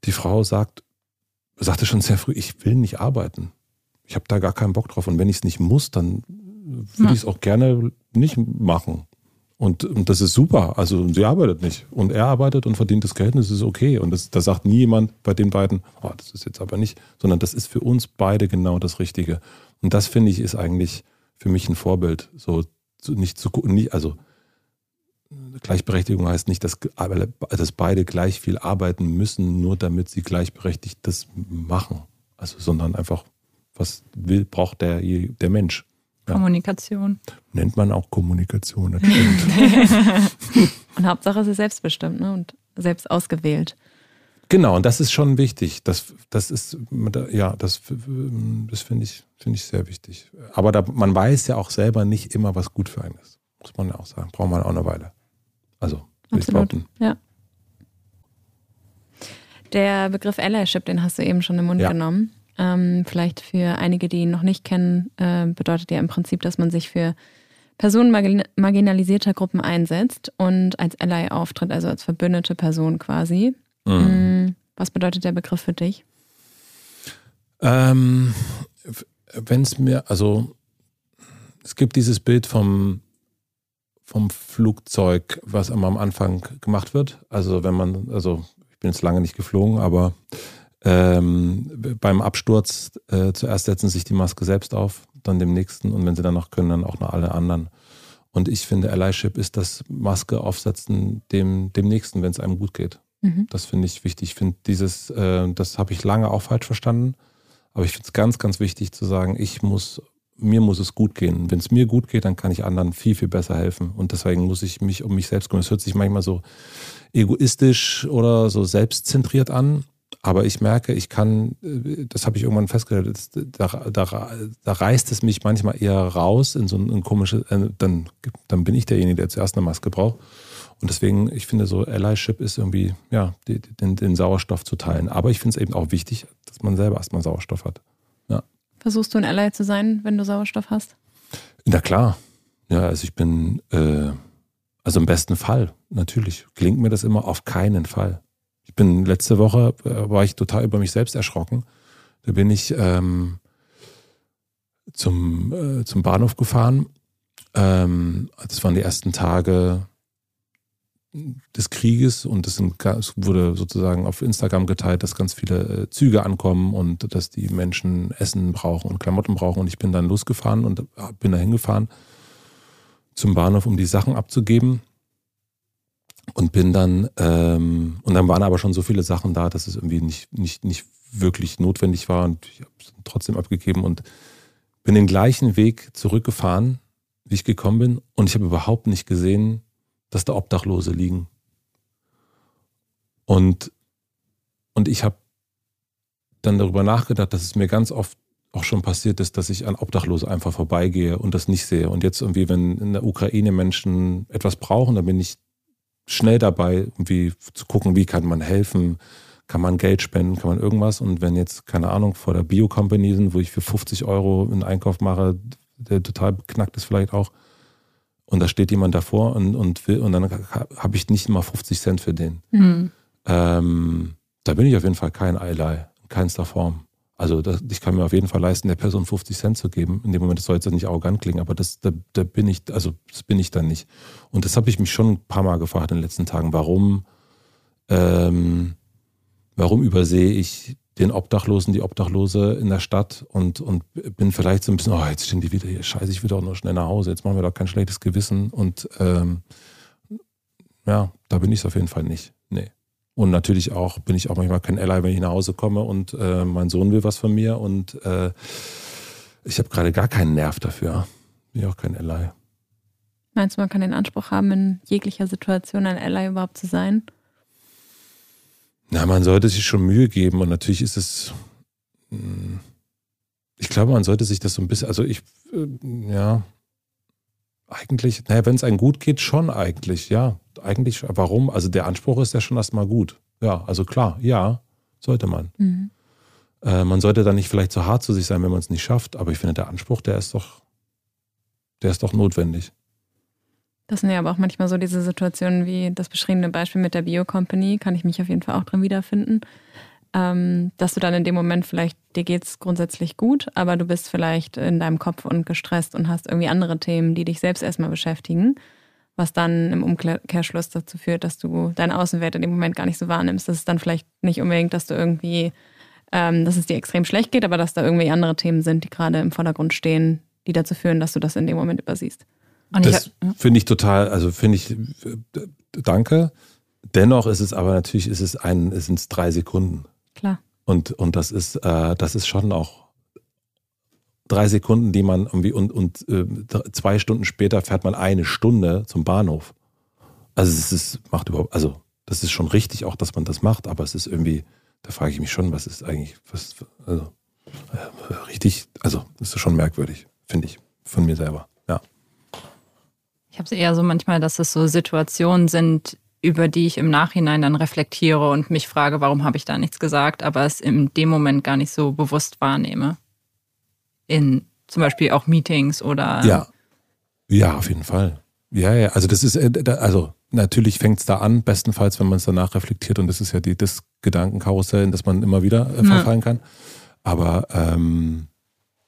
die Frau sagt, sagte schon sehr früh, ich will nicht arbeiten. Ich habe da gar keinen Bock drauf. Und wenn ich es nicht muss, dann würde Ja. ich es auch gerne nicht machen. Und, und das ist super. Also sie arbeitet nicht. Und er arbeitet und verdient das Geld und das ist okay. Und das, da sagt nie jemand bei den beiden, oh, das ist jetzt aber nicht, sondern das ist für uns beide genau das Richtige. Und das finde ich ist eigentlich für mich ein Vorbild. So nicht zu nicht, also Gleichberechtigung heißt nicht, dass, dass beide gleich viel arbeiten müssen, nur damit sie gleichberechtigt das machen. Also, sondern einfach, was will, braucht der, der Mensch. Ja. Kommunikation. Nennt man auch Kommunikation, das stimmt. [LAUGHS] [LAUGHS] und Hauptsache es ist selbstbestimmt ne? und selbst ausgewählt. genau, und das ist schon wichtig. Das, das ist, ja, das, das finde ich, finde ich sehr wichtig. Aber da, man weiß ja auch selber nicht immer, was gut für einen ist. Muss man ja auch sagen. Braucht man auch eine Weile. Also, will ich Absolut. behaupten. Ja. Der Begriff Allyship, den hast du eben schon im Mund Ja. genommen. Ähm, vielleicht für einige, die ihn noch nicht kennen, äh, bedeutet ja im Prinzip, dass man sich für Personen margin marginalisierter Gruppen einsetzt und als Ally auftritt, also als verbündete Person quasi. Mhm. Mm, Was bedeutet der Begriff für dich? Ähm, wenn es mir, also es gibt dieses Bild vom, vom Flugzeug, was immer am Anfang gemacht wird. Also wenn man, also ich bin jetzt lange nicht geflogen, aber ähm, beim Absturz äh, zuerst setzen sich die Maske selbst auf, dann dem nächsten und wenn sie dann noch können, dann auch noch alle anderen. Und ich finde, Allyship ist das Maske aufsetzen dem, dem nächsten, wenn es einem gut geht. Mhm. Das finde ich wichtig. Ich finde dieses, äh, das habe ich lange auch falsch verstanden. Aber ich finde es ganz, ganz wichtig zu sagen, ich muss, mir muss es gut gehen. Wenn es mir gut geht, dann kann ich anderen viel, viel besser helfen. Und deswegen muss ich mich um mich selbst kümmern. Es hört sich manchmal so egoistisch oder so selbstzentriert an. Aber ich merke, ich kann, äh, das habe ich irgendwann festgestellt, da, da, da reißt es mich manchmal eher raus in so ein, ein komisches, äh, dann, dann bin ich derjenige, der zuerst eine Maske braucht. Und deswegen, ich finde so Allyship ist irgendwie, ja, die, den, den Sauerstoff zu teilen. Aber ich finde es eben auch wichtig, dass man selber erstmal Sauerstoff hat. Versuchst du ein Ally zu sein, wenn du Sauerstoff hast? Na klar. Ja, also ich bin, äh, also im besten Fall, natürlich. Klingt mir das immer auf keinen Fall. Ich bin letzte Woche, äh, war ich total über mich selbst erschrocken. Da bin ich ähm, zum, äh, zum Bahnhof gefahren Ähm, das waren die ersten Tage des Krieges und es, es wurde sozusagen auf Instagram geteilt, dass ganz viele äh, Züge ankommen und dass die Menschen Essen brauchen und Klamotten brauchen. Und ich bin dann losgefahren und bin da hingefahren zum Bahnhof, um die Sachen abzugeben. Und bin dann, ähm, und dann waren aber schon so viele Sachen da, dass es irgendwie nicht, nicht, nicht wirklich notwendig war. Und ich habe es trotzdem abgegeben und bin den gleichen Weg zurückgefahren, wie ich gekommen bin. Und ich habe überhaupt nicht gesehen, dass da Obdachlose liegen. Und, und ich habe dann darüber nachgedacht, dass es mir ganz oft auch schon passiert ist, dass ich an Obdachlose einfach vorbeigehe und das nicht sehe. Und jetzt irgendwie, wenn in der Ukraine Menschen etwas brauchen, dann bin ich schnell dabei, irgendwie zu gucken, wie kann man helfen, kann man Geld spenden, kann man irgendwas. Und wenn jetzt, keine Ahnung, vor der Bio-Company sind, wo ich für 50 Euro einen Einkauf mache, der total beknackt ist vielleicht auch, und da steht jemand davor und, und, will, und dann habe ich nicht mal 50 Cent für den. Mhm. Ähm, da bin ich auf jeden Fall kein Ally, in keinster Form. Also das, ich kann mir auf jeden Fall leisten, der Person 50 Cent zu geben. In dem Moment, das soll jetzt nicht arrogant klingen, aber das, da, da bin ich, also das bin ich dann nicht. Und das habe ich mich schon ein paar Mal gefragt in den letzten Tagen. Warum, ähm, warum übersehe ich den Obdachlosen, die Obdachlose in der Stadt und, und bin vielleicht so ein bisschen, oh, jetzt stehen die wieder hier, scheiße, ich will doch nur schnell nach Hause, jetzt machen wir doch kein schlechtes Gewissen. Und ähm, ja, da bin ich es auf jeden Fall nicht. Nee. Und natürlich auch bin ich auch manchmal kein Ally, wenn ich nach Hause komme und äh, mein Sohn will was von mir und äh, ich habe gerade gar keinen Nerv dafür. Bin auch kein Ally. Meinst du, man kann den Anspruch haben, in jeglicher Situation ein Ally überhaupt zu sein? Na, man sollte sich schon Mühe geben und natürlich ist es, hm, ich glaube, man sollte sich das so ein bisschen, also ich, äh, ja, eigentlich, naja, wenn es einem gut geht, schon eigentlich, ja. Eigentlich, warum? Also der Anspruch ist ja schon erstmal gut. Ja, also klar, ja, sollte man. Mhm. Äh, man sollte dann nicht vielleicht zu hart zu sich sein, wenn man es nicht schafft, aber ich finde, der Anspruch, der ist doch, der ist doch notwendig. Das sind ja aber auch manchmal so diese Situationen wie das beschriebene Beispiel mit der Bio-Company, kann ich mich auf jeden Fall auch drin wiederfinden. Ähm, dass du dann in dem Moment vielleicht, dir geht es grundsätzlich gut, aber du bist vielleicht in deinem Kopf und gestresst und hast irgendwie andere Themen, die dich selbst erstmal beschäftigen, was dann im Umkehrschluss dazu führt, dass du deinen Außenwert in dem Moment gar nicht so wahrnimmst. Das ist dann vielleicht nicht unbedingt, dass du irgendwie, ähm, dass es dir extrem schlecht geht, aber dass da irgendwie andere Themen sind, die gerade im Vordergrund stehen, die dazu führen, dass du das in dem Moment übersiehst. Und das finde ich total, also finde ich, danke. Dennoch ist es aber natürlich, ist es ein, sind es drei Sekunden. Klar. Und, und das ist, äh, das ist schon auch drei Sekunden, die man irgendwie und, und äh, zwei Stunden später fährt man eine Stunde zum Bahnhof. Also es ist, macht überhaupt, also das ist schon richtig auch, dass man das macht, aber es ist irgendwie, da frage ich mich schon, was ist eigentlich, was, also äh, richtig, also das ist schon merkwürdig, finde ich, von mir selber. Ich habe es eher so manchmal, dass es so Situationen sind, über die ich im Nachhinein dann reflektiere und mich frage, warum habe ich da nichts gesagt, aber es in dem Moment gar nicht so bewusst wahrnehme. In zum Beispiel auch Meetings oder. Ja. Ja, auf jeden Fall. Ja, ja. Also das ist, äh, also natürlich fängt es da an, bestenfalls, wenn man es danach reflektiert und das ist ja die, das Gedankenkarussell, in das man immer wieder äh, verfallen ja. kann. Aber ähm,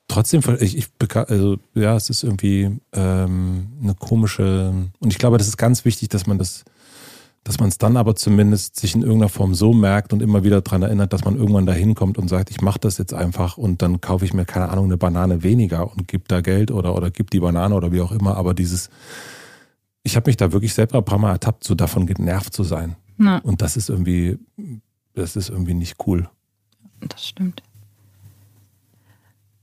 trotzdem, ich, ich also ja, es ist irgendwie ähm, eine komische, und ich glaube, das ist ganz wichtig, dass man das, dass man es dann aber zumindest sich in irgendeiner Form so merkt und immer wieder daran erinnert, dass man irgendwann da hinkommt und sagt, ich mache das jetzt einfach und dann kaufe ich mir, keine Ahnung, eine Banane weniger und gebe da Geld oder, oder gib die Banane oder wie auch immer. Aber dieses, ich habe mich da wirklich selber ein paar Mal ertappt, so davon genervt zu sein. Na. Und das ist irgendwie, das ist irgendwie nicht cool. Das stimmt.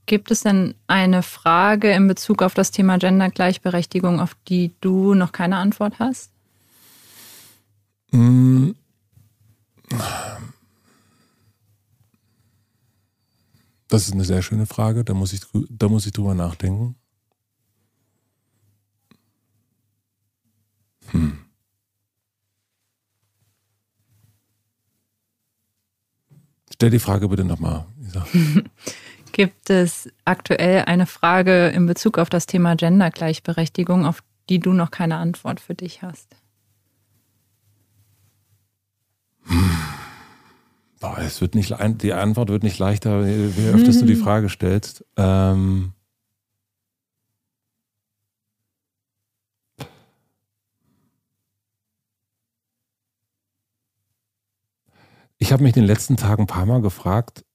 Gibt es denn eine Frage in Bezug auf das Thema Gendergleichberechtigung, auf die du noch keine Antwort hast? Das ist eine sehr schöne Frage, da muss ich, da muss ich drüber nachdenken. Hm. Stell die Frage bitte nochmal. [LAUGHS] Gibt es aktuell eine Frage in Bezug auf das Thema Gendergleichberechtigung, auf die du noch keine Antwort für dich hast? Hm. Boah, es wird nicht, die Antwort wird nicht leichter, je öfters du die hm. Frage stellst. Ähm, Ich habe mich in den letzten Tagen ein paar Mal gefragt,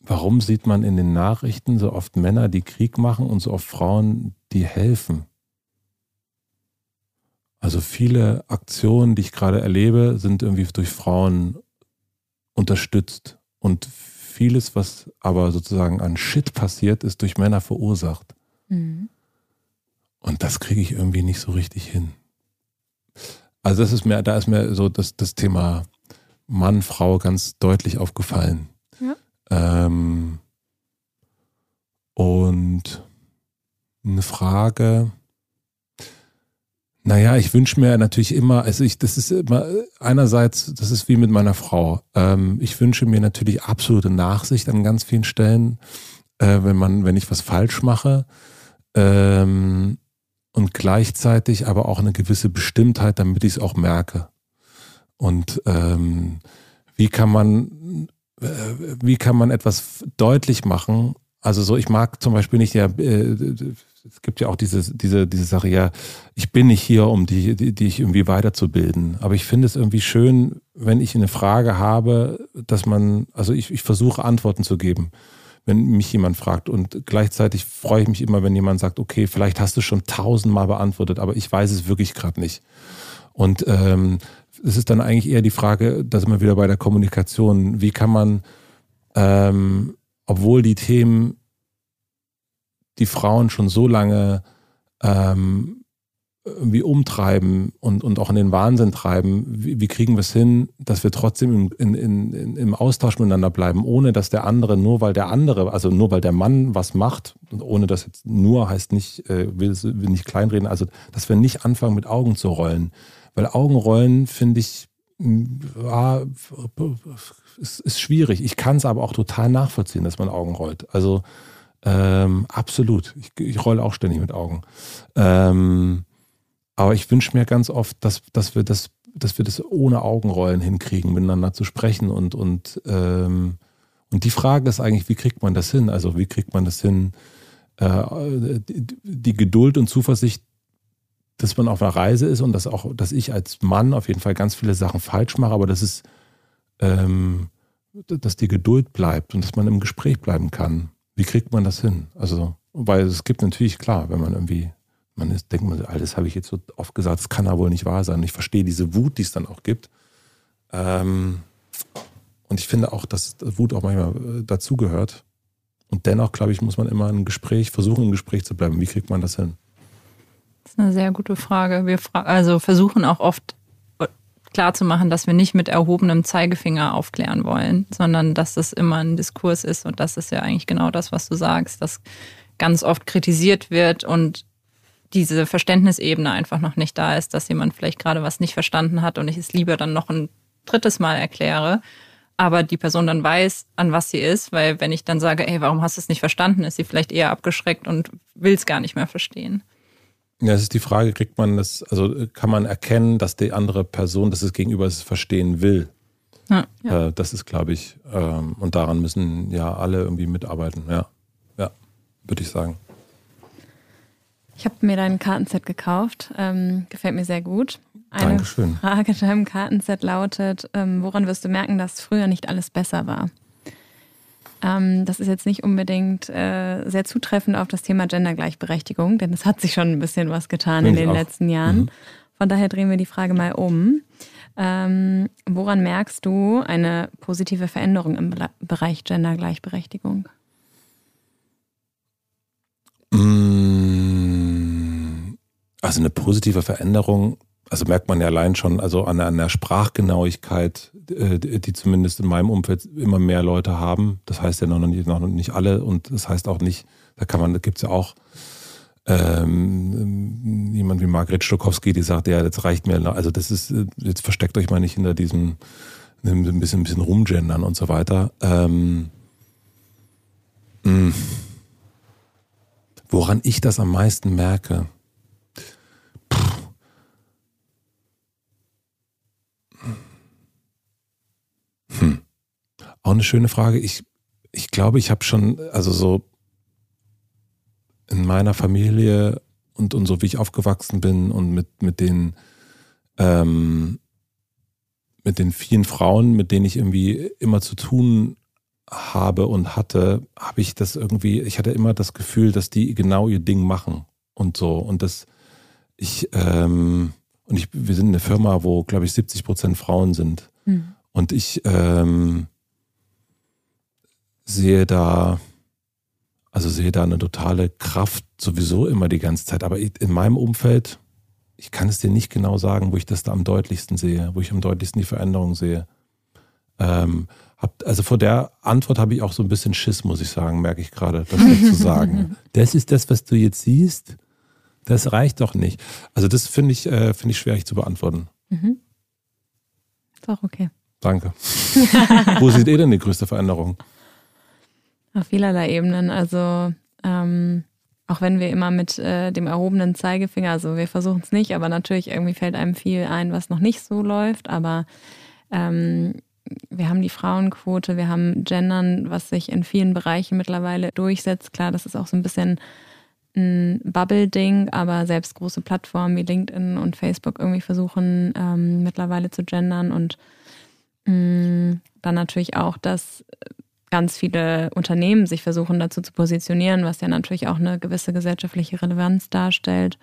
warum sieht man in den Nachrichten so oft Männer, die Krieg machen und so oft Frauen, die helfen? Also viele Aktionen, die ich gerade erlebe, sind irgendwie durch Frauen unterstützt. Und vieles, was aber sozusagen an Shit passiert, ist durch Männer verursacht. Mhm. Und das kriege ich irgendwie nicht so richtig hin. Also das ist mir, da ist mir so das, das Thema Mann, Frau ganz deutlich aufgefallen. Ja. Ähm, und eine Frage, naja, ich wünsche mir natürlich immer, also ich, das ist immer einerseits, das ist wie mit meiner Frau. Ähm, ich wünsche mir natürlich absolute Nachsicht an ganz vielen Stellen, äh, wenn man, wenn ich was falsch mache. Ähm, und gleichzeitig aber auch eine gewisse Bestimmtheit, damit ich es auch merke. Und ähm, wie kann man, äh, wie kann man etwas deutlich machen? Also so, ich mag zum Beispiel nicht ja, äh, es gibt ja auch diese, diese, diese Sache, ja, ich bin nicht hier, um die, die, die ich irgendwie weiterzubilden. Aber ich finde es irgendwie schön, wenn ich eine Frage habe, dass man, also ich, ich versuche Antworten zu geben, wenn mich jemand fragt. Und gleichzeitig freue ich mich immer, wenn jemand sagt, okay, vielleicht hast du schon tausendmal beantwortet, aber ich weiß es wirklich gerade nicht. Und ähm, es ist dann eigentlich eher die Frage, da sind wir wieder bei der Kommunikation, wie kann man, ähm, obwohl die Themen die Frauen schon so lange ähm, irgendwie umtreiben und, und auch in den Wahnsinn treiben, wie, wie kriegen wir es hin, dass wir trotzdem in, in, in, im Austausch miteinander bleiben, ohne dass der andere, nur weil der andere, also nur weil der Mann was macht, und ohne dass jetzt nur heißt nicht, äh, will, will nicht kleinreden, also dass wir nicht anfangen mit Augen zu rollen. Weil Augenrollen finde ich ja, ist, ist schwierig. Ich kann es aber auch total nachvollziehen, dass man Augen rollt. Also ähm, absolut. Ich, ich rolle auch ständig mit Augen. Ähm, aber ich wünsche mir ganz oft, dass, dass wir das, dass wir das ohne Augenrollen hinkriegen, miteinander zu sprechen und, und, ähm, und die Frage ist eigentlich, wie kriegt man das hin? Also wie kriegt man das hin, äh, die, Geduld und Zuversicht, dass man auf einer Reise ist und dass auch, dass ich als Mann auf jeden Fall ganz viele Sachen falsch mache, aber das ist, ähm, dass die Geduld bleibt und dass man im Gespräch bleiben kann. Wie kriegt man das hin? Also, weil es gibt natürlich, klar, wenn man irgendwie, man ist, denkt man, alles habe ich jetzt so oft gesagt, das kann ja wohl nicht wahr sein. Ich verstehe diese Wut, die es dann auch gibt. Ähm, und ich finde auch, dass Wut auch manchmal äh, dazugehört. Und dennoch, glaube ich, muss man immer ein Gespräch, versuchen, im Gespräch zu bleiben. Wie kriegt man das hin? Das ist eine sehr gute Frage. Wir fra also versuchen auch oft klarzumachen, dass wir nicht mit erhobenem Zeigefinger aufklären wollen, sondern dass das immer ein Diskurs ist. Und das ist ja eigentlich genau das, was du sagst, dass ganz oft kritisiert wird und diese Verständnisebene einfach noch nicht da ist, dass jemand vielleicht gerade was nicht verstanden hat und ich es lieber dann noch ein drittes Mal erkläre, aber die Person dann weiß, an was sie ist, weil wenn ich dann sage, ey, warum hast du es nicht verstanden, ist sie vielleicht eher abgeschreckt und will es gar nicht mehr verstehen. Ja, es ist die Frage, kriegt man das, also kann man erkennen, dass die andere Person, dass es gegenüber es verstehen will? Ja, ja. Äh, das ist, glaube ich, ähm, und daran müssen ja alle irgendwie mitarbeiten. Ja, ja, würde ich sagen. Ich habe mir dein Kartenset gekauft. Ähm, gefällt mir sehr gut. Eine Dankeschön. Frage deinem Kartenset lautet: ähm, Woran wirst du merken, dass früher nicht alles besser war? Ähm, das ist jetzt nicht unbedingt äh, sehr zutreffend auf das Thema Gendergleichberechtigung, denn es hat sich schon ein bisschen was getan Find in den auch. letzten Jahren. Mhm. Von daher drehen wir die Frage mal um. Ähm, woran merkst du eine positive Veränderung im Bereich Gendergleichberechtigung? Mm, also eine positive Veränderung also merkt man ja allein schon, also an, an der Sprachgenauigkeit, äh, die zumindest in meinem Umfeld immer mehr Leute haben. Das heißt ja noch nicht, noch nicht alle und das heißt auch nicht, da kann man, da gibt's ja auch ähm, jemand wie Margret Stokowski, die sagt, ja, das reicht mir, also das ist, jetzt versteckt euch mal nicht hinter diesem ein bisschen, ein bisschen rumgendern und so weiter. Ähm, mh. Woran ich das am meisten merke, Auch eine schöne Frage. Ich, ich glaube, ich habe schon, also so in meiner Familie und, und so wie ich aufgewachsen bin und mit, mit den ähm, mit den vielen Frauen, mit denen ich irgendwie immer zu tun habe und hatte, habe ich das irgendwie, ich hatte immer das Gefühl, dass die genau ihr Ding machen und so. Und das, ich, ähm, und ich, wir sind eine Firma, wo, glaube ich, 70 Prozent Frauen sind. Mhm. Und ich ähm, sehe da, also sehe da eine totale Kraft sowieso immer die ganze Zeit. Aber in meinem Umfeld, ich kann es dir nicht genau sagen, wo ich das da am deutlichsten sehe, wo ich am deutlichsten die Veränderung sehe. Ähm, hab, also vor der Antwort habe ich auch so ein bisschen Schiss, muss ich sagen, merke ich gerade, das zu sagen. [LAUGHS] Das ist das, was du jetzt siehst. Das reicht doch nicht. Also das finde ich, äh, finde ich schwierig zu beantworten. Mhm. Ist auch okay. Danke. [LAUGHS] Wo seht ihr denn die größte Veränderung? Auf vielerlei Ebenen. Also ähm, auch wenn wir immer mit äh, dem erhobenen Zeigefinger, also wir versuchen es nicht, aber natürlich irgendwie fällt einem viel ein, was noch nicht so läuft. Aber ähm, wir haben die Frauenquote, wir haben Gendern, was sich in vielen Bereichen mittlerweile durchsetzt. Klar, das ist auch so ein bisschen ein Bubble-Ding, aber selbst große Plattformen wie LinkedIn und Facebook irgendwie versuchen ähm, mittlerweile zu gendern und mh, mm, dann natürlich auch, dass ganz viele Unternehmen sich versuchen dazu zu positionieren, was ja natürlich auch eine gewisse gesellschaftliche Relevanz darstellt.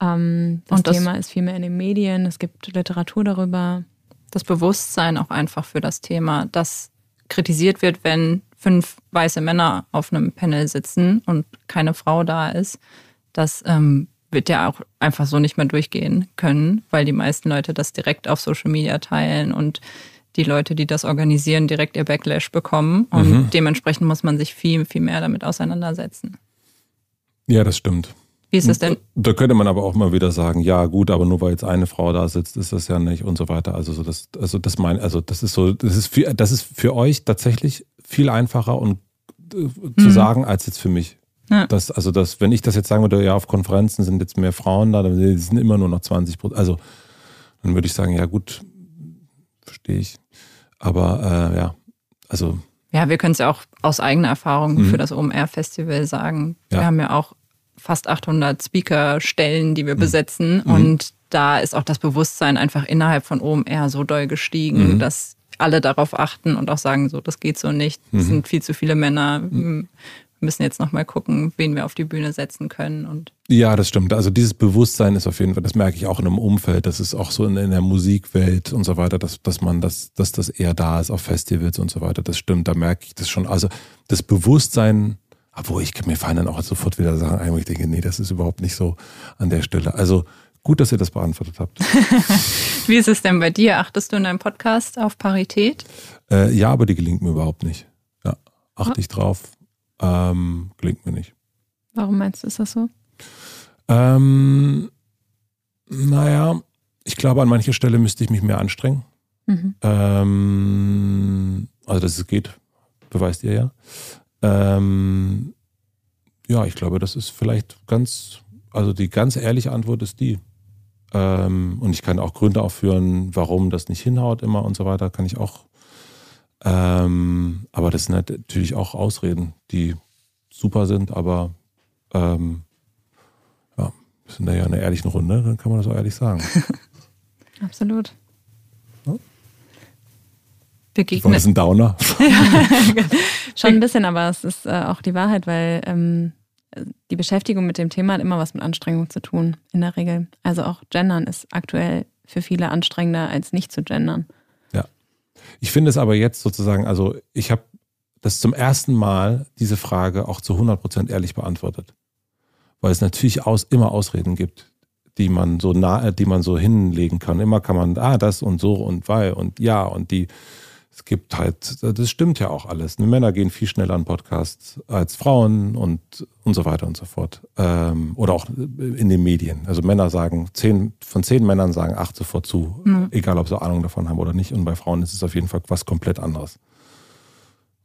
Ähm, das, das Thema ist viel mehr in den Medien, es gibt Literatur darüber das Bewusstsein auch einfach für das Thema, das kritisiert wird, wenn fünf weiße Männer auf einem Panel sitzen und keine Frau da ist. Das ähm, wird ja auch einfach so nicht mehr durchgehen können, weil die meisten Leute das direkt auf Social Media teilen und die Leute, die das organisieren, direkt ihr Backlash bekommen. Und mhm. dementsprechend muss man sich viel, viel mehr damit auseinandersetzen. Ja, das stimmt. Wie ist es denn? Da könnte man aber auch mal wieder sagen, ja gut, aber nur weil jetzt eine Frau da sitzt, ist das ja nicht und so weiter. Also so das, also das mein, also das ist so, das ist für, das ist für euch tatsächlich viel einfacher und äh, zu mhm. sagen als jetzt für mich. Ja. Das, also das, wenn ich das jetzt sagen würde, ja, auf Konferenzen sind jetzt mehr Frauen da, dann sind immer nur noch 20 Prozent. Also dann würde ich sagen, ja gut, verstehe ich. Aber äh, ja, also. Ja, wir können es ja auch aus eigener Erfahrung mhm. für das OMR-Festival sagen. Ja. Wir haben ja auch fast 800 Speaker-Stellen, die wir mhm. besetzen. Mhm. Und da ist auch das Bewusstsein einfach innerhalb von OMR so doll gestiegen, mhm. dass alle darauf achten und auch sagen, so, das geht so nicht. Es mhm. sind viel zu viele Männer. Mhm. Wir müssen jetzt nochmal gucken, wen wir auf die Bühne setzen können. Und ja, das stimmt. Also dieses Bewusstsein ist auf jeden Fall, das merke ich auch in einem Umfeld, das ist auch so in, in der Musikwelt und so weiter, dass, dass man das, dass das eher da ist auf Festivals und so weiter. Das stimmt, da merke ich das schon. Also das Bewusstsein obwohl ich mir fallen dann auch sofort wieder Sachen ein, wo ich denke, nee, das ist überhaupt nicht so an der Stelle. Also gut, dass ihr das beantwortet habt. [LAUGHS] Wie ist es denn bei dir? Achtest du in deinem Podcast auf Parität? Äh, ja, aber die gelingt mir überhaupt nicht. Ja, achte ich drauf. Ähm, gelingt mir nicht. Warum meinst du, ist das so? Ähm, naja, ich glaube, an mancher Stelle müsste ich mich mehr anstrengen. Mhm. Ähm, also, dass es geht, beweist ihr ja. Ähm, ja, ich glaube, das ist vielleicht ganz, also die ganz ehrliche Antwort ist die. Ähm, und ich kann auch Gründe aufführen, warum das nicht hinhaut immer und so weiter, kann ich auch. Ähm, aber das sind halt natürlich auch Ausreden, die super sind, aber ähm, ja, wir sind da ja in einer ehrlichen Runde, dann kann man das auch ehrlich sagen. [LAUGHS] Absolut begegnet. War das ein Downer? [LAUGHS] [LAUGHS] Schon ein bisschen, aber es ist äh, auch die Wahrheit, weil ähm, die Beschäftigung mit dem Thema hat immer was mit Anstrengung zu tun, in der Regel. Also auch Gendern ist aktuell für viele anstrengender, als nicht zu gendern. Ich finde es aber jetzt sozusagen, also ich habe das zum ersten Mal diese Frage auch zu 100% ehrlich beantwortet. Weil es natürlich aus, immer Ausreden gibt, die man so nah, die man so hinlegen kann. Immer kann man, ah, das und so und weil und ja und die es gibt halt, das stimmt ja auch alles. Ne, Männer gehen viel schneller an Podcasts als Frauen und, und so weiter und so fort. Ähm, oder auch in den Medien. Also Männer sagen, zehn, von zehn Männern sagen acht sofort zu, mhm. egal ob sie Ahnung davon haben oder nicht. Und bei Frauen ist es auf jeden Fall was komplett anderes.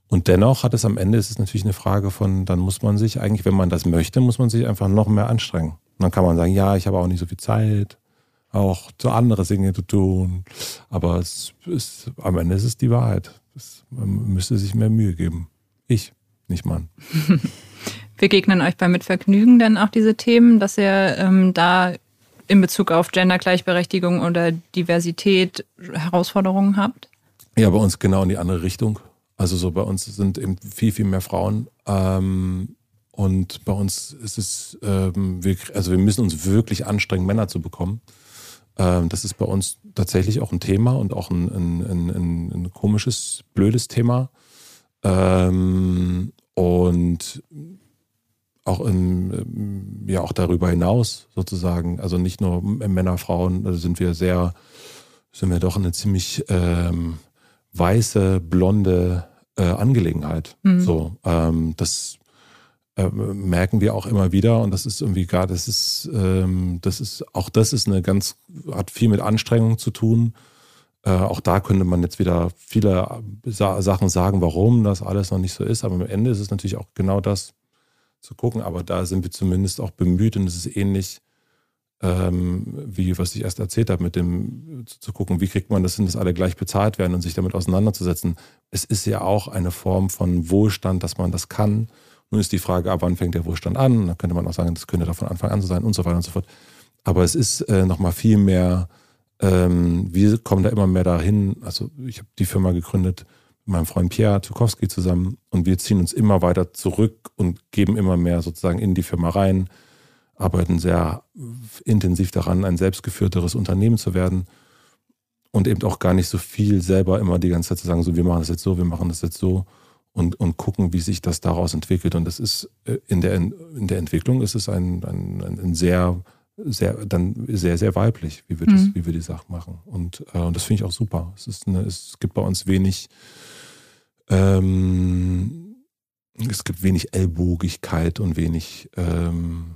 Und dennoch hat es am Ende, ist es natürlich eine Frage von, dann muss man sich eigentlich, wenn man das möchte, muss man sich einfach noch mehr anstrengen. Und dann kann man sagen, ja, ich habe auch nicht so viel Zeit auch zu andere Dinge zu tun. Aber es ist, am Ende ist es die Wahrheit. Es, man müsste sich mehr Mühe geben. Ich, nicht Mann. [LAUGHS] Begegnen euch bei Mitvergnügen dann auch diese Themen, dass ihr ähm, da in Bezug auf Gendergleichberechtigung oder Diversität Herausforderungen habt? Ja, bei uns genau in die andere Richtung. Also so bei uns sind eben viel, viel mehr Frauen. Ähm, und bei uns ist es, ähm, wir, also wir müssen uns wirklich anstrengen, Männer zu bekommen. Ähm, das ist bei uns tatsächlich auch ein Thema und auch ein, ein, ein, ein komisches, blödes Thema. Ähm, und auch im, ja auch darüber hinaus sozusagen, also nicht nur Männer, Frauen, also sind wir sehr, sind wir doch eine ziemlich ähm, weiße, blonde äh, Angelegenheit. Mhm. So, ähm, das äh, merken wir auch immer wieder und das ist irgendwie gar, das ist, ähm, das ist, auch das ist eine ganz, hat viel mit Anstrengung zu tun. Äh, auch da könnte man jetzt wieder viele Sa Sachen sagen, warum das alles noch nicht so ist, aber am Ende ist es natürlich auch genau das zu gucken, aber da sind wir zumindest auch bemüht und es ist ähnlich ähm, wie was ich erst erzählt habe, mit dem zu, zu, gucken, wie kriegt man das hin, dass alle gleich bezahlt werden und sich damit auseinanderzusetzen. Es ist ja auch eine Form von Wohlstand, dass man das kann nun ist die Frage, ab wann fängt der Wohlstand an? Da könnte man auch sagen, das könnte doch von Anfang an so sein und so weiter und so fort. Aber es ist äh, nochmal viel mehr, ähm, wir kommen da immer mehr dahin. Also ich habe die Firma gegründet mit meinem Freund Pierre Tukowski zusammen und wir ziehen uns immer weiter zurück und geben immer mehr sozusagen in die Firma rein, arbeiten sehr intensiv daran, ein selbstgeführteres Unternehmen zu werden und eben auch gar nicht so viel selber immer die ganze Zeit zu sagen, so wir machen das jetzt so, wir machen das jetzt so, und, und gucken, wie sich das daraus entwickelt. Und das ist äh, in der, in der Entwicklung ist es ein, ein, ein sehr, sehr, dann sehr, sehr weiblich, wie wir, das, mhm. wie wir die Sache machen. Und, äh, und das finde ich auch super. Es, ist eine, es gibt bei uns wenig, ähm, es gibt wenig Ellbogigkeit und wenig, ähm,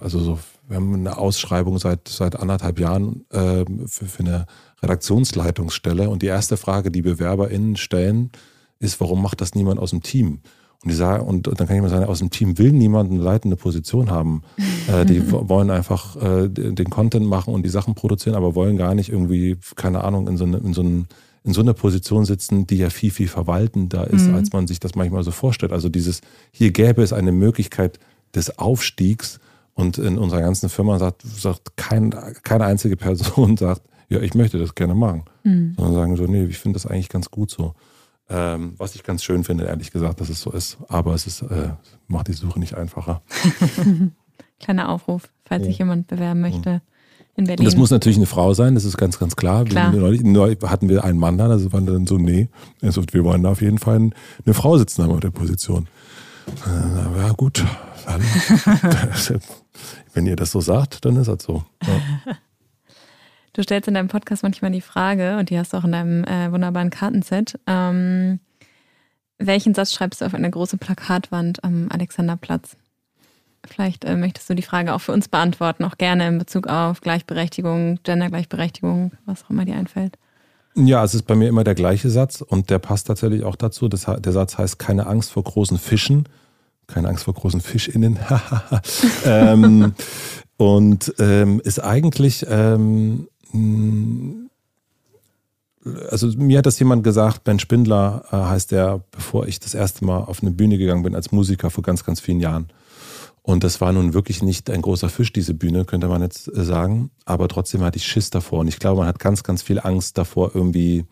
also so, wir haben eine Ausschreibung seit, seit anderthalb Jahren äh, für, für eine Redaktionsleitungsstelle und die erste Frage, die BewerberInnen stellen, ist, warum macht das niemand aus dem Team? Und, die sagen, und, und dann kann ich mal sagen, aus dem Team will niemand eine leitende Position haben. [LAUGHS] äh, die wollen einfach äh, den Content machen und die Sachen produzieren, aber wollen gar nicht irgendwie, keine Ahnung, in so, eine, in so, einen, in so einer Position sitzen, die ja viel, viel verwaltender ist, mhm. als man sich das manchmal so vorstellt. Also dieses, hier gäbe es eine Möglichkeit des Aufstiegs und in unserer ganzen Firma sagt, sagt kein, keine einzige Person [LAUGHS] sagt, ja, ich möchte das gerne machen. Mhm. Sondern sagen so, nee, ich finde das eigentlich ganz gut so. Ähm, was ich ganz schön finde, ehrlich gesagt, dass es so ist. Aber es ist, äh, macht die Suche nicht einfacher. [LAUGHS] Kleiner Aufruf, falls ja. sich jemand bewerben möchte. In Berlin. Und das muss natürlich eine Frau sein, das ist ganz, ganz klar. klar. Neulich, neulich hatten wir einen Mann da, also waren dann so, nee, also wir wollen da auf jeden Fall eine Frau sitzen haben auf der Position. Äh, ja, gut, [LAUGHS] wenn ihr das so sagt, dann ist das so. Ja. Du stellst in deinem Podcast manchmal die Frage, und die hast du auch in deinem äh, wunderbaren Kartenset, ähm, welchen Satz schreibst du auf eine große Plakatwand am Alexanderplatz? Vielleicht äh, möchtest du die Frage auch für uns beantworten, auch gerne in Bezug auf Gleichberechtigung, Gendergleichberechtigung, was auch immer dir einfällt. Ja, es ist bei mir immer der gleiche Satz und der passt tatsächlich auch dazu. Das, der Satz heißt keine Angst vor großen Fischen. Keine Angst vor großen FischInnen. [LAUGHS] ähm, und ähm, ist eigentlich ähm, hm. also mir hat das jemand gesagt, Ben Spindler äh, heißt der, bevor ich das erste Mal auf eine Bühne gegangen bin als Musiker vor ganz, ganz vielen Jahren. Und das war nun wirklich nicht ein großer Fisch, diese Bühne, könnte man jetzt äh, sagen. Aber trotzdem hatte ich Schiss davor. Und ich glaube, man hat ganz, ganz viel Angst davor, irgendwie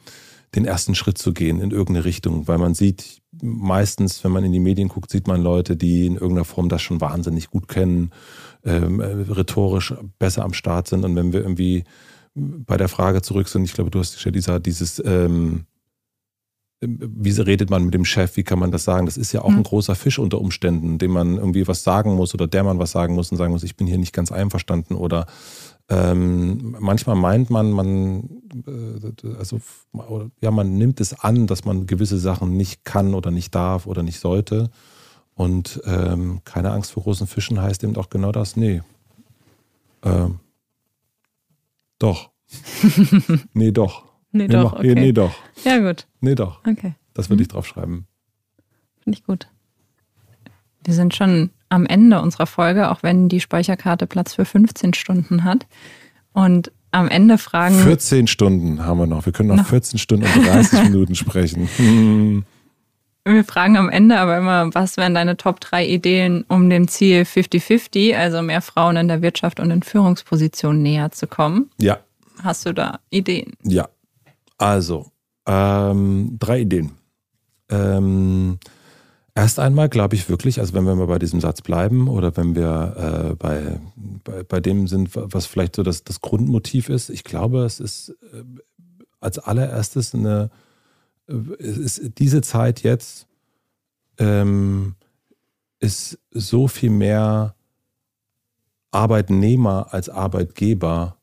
den ersten Schritt zu gehen in irgendeine Richtung. Weil man sieht, meistens, wenn man in die Medien guckt, sieht man Leute, die in irgendeiner Form das schon wahnsinnig gut kennen, ähm, äh, rhetorisch besser am Start sind. Und wenn wir irgendwie bei der Frage zurück sind, ich glaube, du hast gestellt, Lisa, dieses, ähm, wie redet man mit dem Chef, wie kann man das sagen? Das ist ja auch mhm. ein großer Fisch unter Umständen, dem man irgendwie was sagen muss oder der man was sagen muss und sagen muss, ich bin hier nicht ganz einverstanden oder ähm, manchmal meint man, man, äh, also, ja, man nimmt es an, dass man gewisse Sachen nicht kann oder nicht darf oder nicht sollte. Und ähm, keine Angst vor großen Fischen heißt eben auch genau das. Nee. Ähm, doch. [LAUGHS] nee, doch. Nee, nee doch. Okay. Nee, doch. Ja, gut. Nee, doch. Okay. Das würde ich drauf schreiben. Finde ich gut. Wir sind schon am Ende unserer Folge, auch wenn die Speicherkarte Platz für 15 Stunden hat. Und am Ende fragen. 14 Stunden haben wir noch. Wir können noch, noch 14 Stunden und 30 [LAUGHS] Minuten sprechen. Hm. Wir fragen am Ende aber immer, was wären deine Top 3 Ideen, um dem Ziel 50-50, also mehr Frauen in der Wirtschaft und in Führungspositionen näher zu kommen? Ja. Hast du da Ideen? Ja. Also, ähm, drei Ideen. Ähm, erst einmal glaube ich wirklich, also wenn wir mal bei diesem Satz bleiben oder wenn wir äh, bei, bei, bei, dem sind, was vielleicht so das, das Grundmotiv ist, ich glaube, es ist äh, als allererstes eine ist diese Zeit jetzt ähm, ist so viel mehr Arbeitnehmer als Arbeitgeber,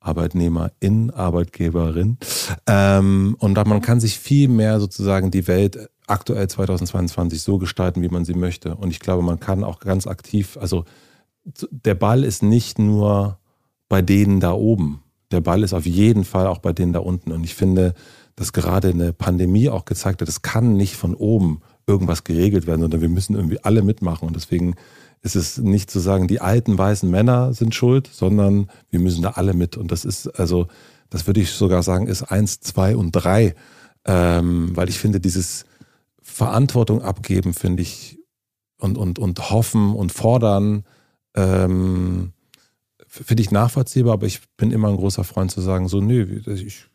Arbeitnehmerin, Arbeitgeberin. Ähm, und man kann sich viel mehr sozusagen die Welt aktuell 2022 so gestalten, wie man sie möchte. Und ich glaube, man kann auch ganz aktiv, also der Ball ist nicht nur bei denen da oben. Der Ball ist auf jeden Fall auch bei denen da unten. Und ich finde, dass gerade eine Pandemie auch gezeigt hat, es kann nicht von oben irgendwas geregelt werden, sondern wir müssen irgendwie alle mitmachen. Und deswegen ist es nicht zu sagen, die alten weißen Männer sind schuld, sondern wir müssen da alle mit. Und das ist, also, das würde ich sogar sagen, ist eins, zwei und drei. Ähm, weil ich finde, dieses Verantwortung abgeben, finde ich, und, und, und hoffen und fordern, ähm, finde ich nachvollziehbar, aber ich bin immer ein großer Freund zu sagen, so, nö, ich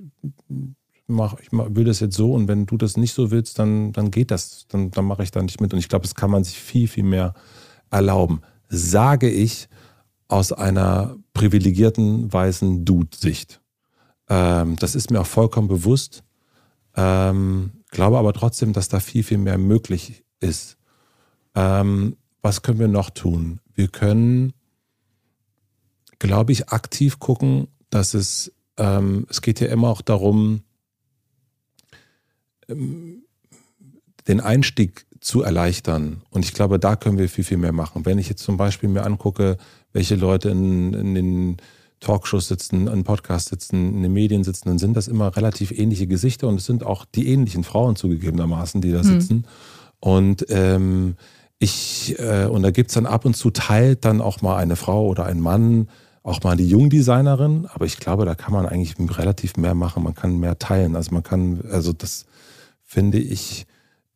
mach, ich will das jetzt so und wenn du das nicht so willst, dann, dann geht das, dann, dann mache ich da nicht mit. Und ich glaube, das kann man sich viel, viel mehr erlauben. Sage ich aus einer privilegierten weißen Dude-Sicht. Ähm, das ist mir auch vollkommen bewusst. Ähm, glaube aber trotzdem, dass da viel, viel mehr möglich ist. Ähm, was können wir noch tun? Wir können, glaube ich, aktiv gucken, dass es, ähm, es geht ja immer auch darum, den Einstieg zu erleichtern. Und ich glaube, da können wir viel, viel mehr machen. Wenn ich jetzt zum Beispiel mir angucke, welche Leute in, in den Talkshows sitzen, in Podcasts sitzen, in den Medien sitzen, dann sind das immer relativ ähnliche Gesichter und es sind auch die ähnlichen Frauen zugegebenermaßen, die da mhm. sitzen. Und ähm, ich, äh, und da gibt es dann ab und zu teilt dann auch mal eine Frau oder ein Mann, auch mal die Jungdesignerin, aber ich glaube, da kann man eigentlich relativ mehr machen, man kann mehr teilen. Also man kann, also das, finde ich,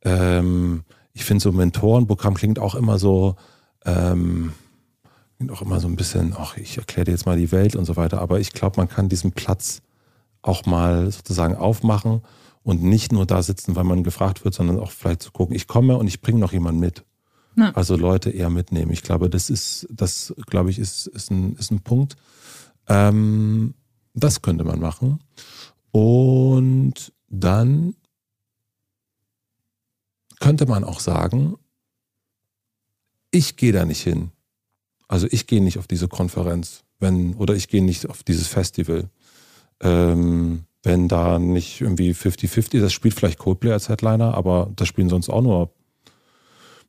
ähm, ich finde so Mentorenprogramm klingt auch immer so, ähm, klingt auch immer so ein bisschen, ach, ich erkläre dir jetzt mal die Welt und so weiter, aber ich glaube, man kann diesen Platz auch mal sozusagen aufmachen und nicht nur da sitzen, weil man gefragt wird, sondern auch vielleicht zu gucken, ich komme und ich bringe noch jemanden mit. Ja. Also Leute eher mitnehmen. Ich glaube, das ist, das glaube ich, ist, ist, ein, ist ein Punkt. Ähm, das könnte man machen. Und dann könnte man auch sagen, ich gehe da nicht hin. Also ich gehe nicht auf diese Konferenz, wenn, oder ich gehe nicht auf dieses Festival. Ähm, wenn da nicht irgendwie 50-50, das spielt vielleicht Coldplay als Headliner, aber das spielen sonst auch nur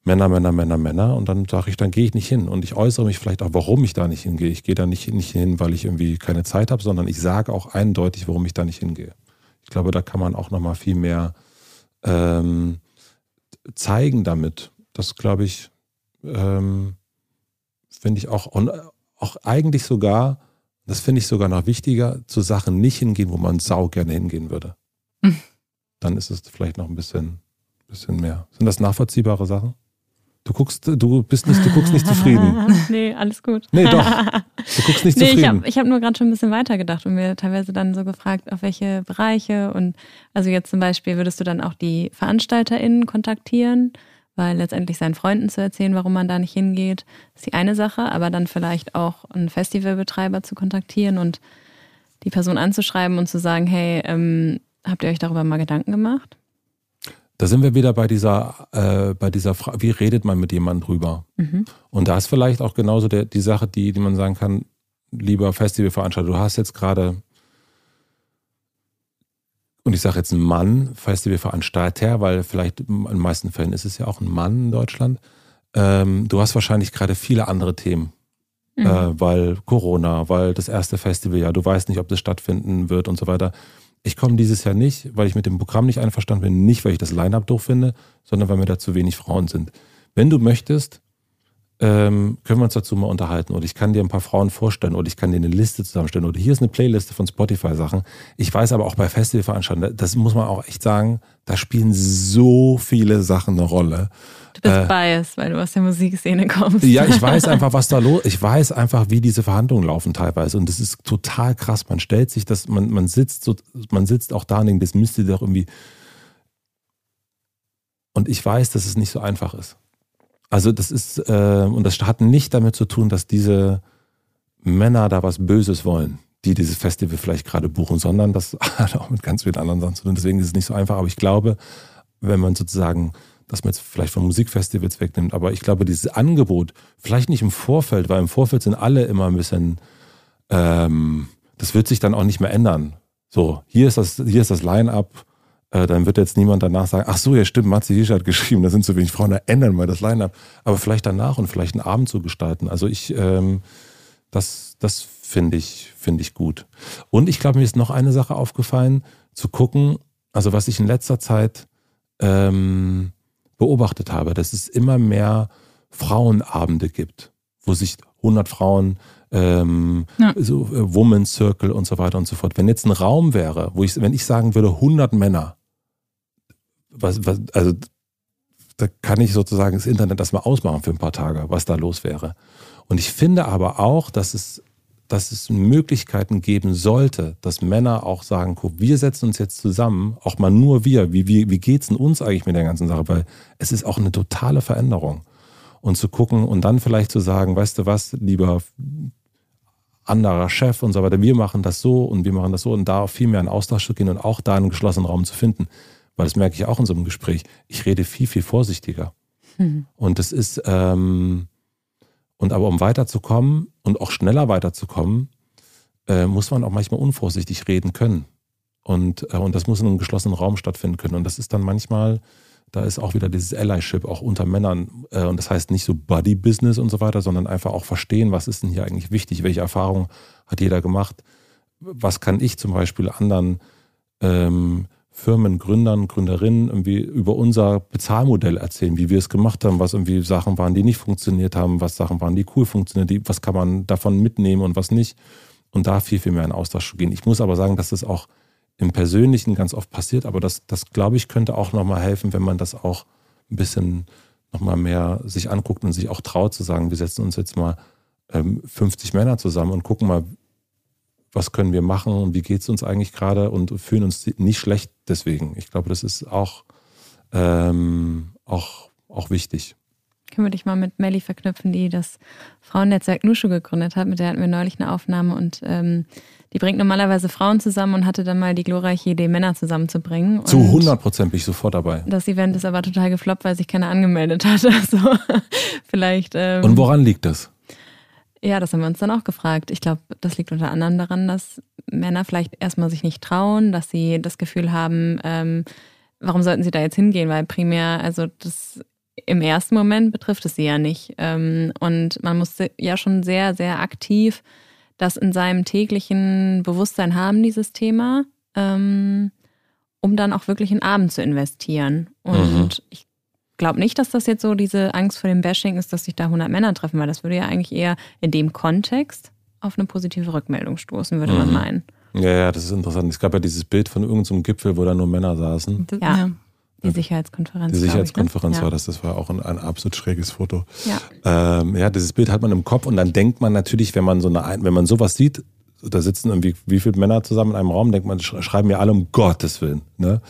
Männer, Männer, Männer, Männer. Und dann sage ich, dann gehe ich nicht hin. Und ich äußere mich vielleicht auch, warum ich da nicht hingehe. Ich gehe da nicht, nicht hin, weil ich irgendwie keine Zeit habe, sondern ich sage auch eindeutig, warum ich da nicht hingehe. Ich glaube, da kann man auch nochmal viel mehr ähm, zeigen damit. Das glaube ich, ähm, finde ich auch, und auch eigentlich sogar, das finde ich sogar noch wichtiger, zu Sachen nicht hingehen, wo man sau gerne hingehen würde. Mhm. Dann ist es vielleicht noch ein bisschen, bisschen mehr. Sind das nachvollziehbare Sachen? Du guckst, du bist nicht, du guckst nicht zufrieden. [LAUGHS] nee, alles gut. Nee, doch. Du guckst nicht nee, zufrieden. Ich habe ich hab nur gerade schon ein bisschen weitergedacht und mir teilweise dann so gefragt, auf welche Bereiche und also jetzt zum Beispiel würdest du dann auch die VeranstalterInnen kontaktieren, weil letztendlich seinen Freunden zu erzählen, warum man da nicht hingeht, ist die eine Sache, aber dann vielleicht auch einen Festivalbetreiber zu kontaktieren und die Person anzuschreiben und zu sagen, hey, ähm, habt ihr euch darüber mal Gedanken gemacht? Da sind wir wieder bei dieser, äh, bei dieser Frage, wie redet man mit jemandem drüber? Mhm. Und da ist vielleicht auch genauso der, die Sache, die, die man sagen kann, lieber Festivalveranstalter, du hast jetzt gerade, und ich sage jetzt ein Mann, Festivalveranstalter, weil vielleicht in den meisten Fällen ist es ja auch ein Mann in Deutschland. Ähm, du hast wahrscheinlich gerade viele andere Themen. Mhm. Äh, weil Corona, weil das erste Festival, ja, du weißt nicht, ob das stattfinden wird und so weiter ich komme dieses Jahr nicht, weil ich mit dem Programm nicht einverstanden bin, nicht weil ich das Line-up doof finde, sondern weil mir da zu wenig Frauen sind. Wenn du möchtest, ähm, können wir uns dazu mal unterhalten oder ich kann dir ein paar Frauen vorstellen oder ich kann dir eine Liste zusammenstellen oder hier ist eine Playliste von Spotify-Sachen. Ich weiß aber auch bei Festivalveranstaltungen, das muss man auch echt sagen, da spielen so viele Sachen eine Rolle. Du bist äh, biased, weil du aus der Musikszene kommst. Ja, ich weiß [LAUGHS] einfach, was da los Ich weiß einfach, wie diese Verhandlungen laufen teilweise. Und das ist total krass. Man stellt sich das, man, man sitzt so, man sitzt auch da und denkt, das müsste doch irgendwie. Und ich weiß, dass es nicht so einfach ist. Also das ist, äh, und das hat nicht damit zu tun, dass diese Männer da was Böses wollen, die dieses Festival vielleicht gerade buchen, sondern das [LAUGHS] hat auch mit ganz vielen anderen Sachen zu tun. Deswegen ist es nicht so einfach. Aber ich glaube, wenn man sozusagen dass man jetzt vielleicht von Musikfestivals wegnimmt, aber ich glaube, dieses Angebot, vielleicht nicht im Vorfeld, weil im Vorfeld sind alle immer ein bisschen, ähm, das wird sich dann auch nicht mehr ändern. So, hier ist das, hier ist das Line-Up, äh, dann wird jetzt niemand danach sagen, ach so, ja stimmt, Matze Hirsch hat geschrieben, da sind zu wenig Frauen, da ändern wir das Line-Up. Aber vielleicht danach und vielleicht einen Abend zu gestalten. Also ich, ähm, das, das finde ich, finde ich gut. Und ich glaube, mir ist noch eine Sache aufgefallen, zu gucken, also was ich in letzter Zeit ähm, beobachtet habe, dass es immer mehr Frauenabende gibt, wo sich 100 Frauen ähm, ja. so äh, Women's Circle und so weiter und so fort. Wenn jetzt ein Raum wäre, wo ich, wenn ich sagen würde 100 Männer, was, was, also da kann ich sozusagen das Internet das mal ausmachen für ein paar Tage, was da los wäre. Und ich finde aber auch, dass es, dass es Möglichkeiten geben sollte, dass Männer auch sagen, guck, wir setzen uns jetzt zusammen, auch mal nur wir, wie, wie, wie geht's denn uns eigentlich mit der ganzen Sache? Weil es ist auch eine totale Veränderung. Und zu gucken und dann vielleicht zu sagen, weißt du was, lieber anderer Chef und so weiter, wir machen das so und wir machen das so und da viel mehr in Austausch zu gehen und auch da einen geschlossenen Raum zu finden weil das merke ich auch in so einem Gespräch, ich rede viel, viel vorsichtiger. Mhm. Und das ist, ähm, und aber um weiterzukommen und auch schneller weiterzukommen, äh, muss man auch manchmal unvorsichtig reden können. Und, äh, und das muss in einem geschlossenen Raum stattfinden können. Und das ist dann manchmal, da ist auch wieder dieses Allyship auch unter Männern. Äh, und das heißt nicht so Buddy-Business und so weiter, sondern einfach auch verstehen, was ist denn hier eigentlich wichtig, welche Erfahrungen hat jeder gemacht, was kann ich zum Beispiel anderen ähm, Firmengründern, Gründerinnen irgendwie über unser Bezahlmodell erzählen, wie wir es gemacht haben, was irgendwie Sachen waren, die nicht funktioniert haben, was Sachen waren, die cool funktionieren, die, was kann man davon mitnehmen und was nicht. Und da viel, viel mehr in Austausch zu gehen. Ich muss aber sagen, dass das auch im Persönlichen ganz oft passiert, aber das, das glaube ich, könnte auch nochmal helfen, wenn man das auch ein bisschen nochmal mehr sich anguckt und sich auch traut zu sagen, wir setzen uns jetzt mal ähm, 50 Männer zusammen und gucken mal, was können wir machen und wie geht es uns eigentlich gerade und fühlen uns nicht schlecht deswegen. Ich glaube, das ist auch, ähm, auch, auch wichtig. Können wir dich mal mit Melli verknüpfen, die das Frauennetzwerk Nushu gegründet hat. Mit der hatten wir neulich eine Aufnahme und ähm, die bringt normalerweise Frauen zusammen und hatte dann mal die glorreiche Idee, Männer zusammenzubringen. Zu 100 Prozent bin ich sofort dabei. Das Event ist aber total gefloppt, weil sich keiner angemeldet hat. [LAUGHS] Also vielleicht. Ähm, und woran liegt das? Ja, das haben wir uns dann auch gefragt. Ich glaube, das liegt unter anderem daran, dass Männer vielleicht erstmal sich nicht trauen, dass sie das Gefühl haben, ähm, warum sollten sie da jetzt hingehen? Weil primär, also das im ersten Moment betrifft es sie ja nicht. Ähm, und man muss ja schon sehr, sehr aktiv das in seinem täglichen Bewusstsein haben, dieses Thema, ähm, um dann auch wirklich einen Abend zu investieren. Und mhm. ich glaube nicht, dass das jetzt so diese Angst vor dem Bashing ist, dass sich da 100 Männer treffen, weil das würde ja eigentlich eher in dem Kontext auf eine positive Rückmeldung stoßen, würde mhm. man meinen. Ja, ja, das ist interessant. Es gab ja dieses Bild von irgendeinem so Gipfel, wo da nur Männer saßen. Ja. Die Sicherheitskonferenz. Die Sicherheitskonferenz ich, ne? war das. Das war auch ein, ein absolut schräges Foto. Ja. Ähm, ja, dieses Bild hat man im Kopf und dann denkt man natürlich, wenn man so eine, wenn man sowas sieht, da sitzen irgendwie wie viele Männer zusammen in einem Raum, denkt man, schreiben ja alle um Gottes Willen. Ne?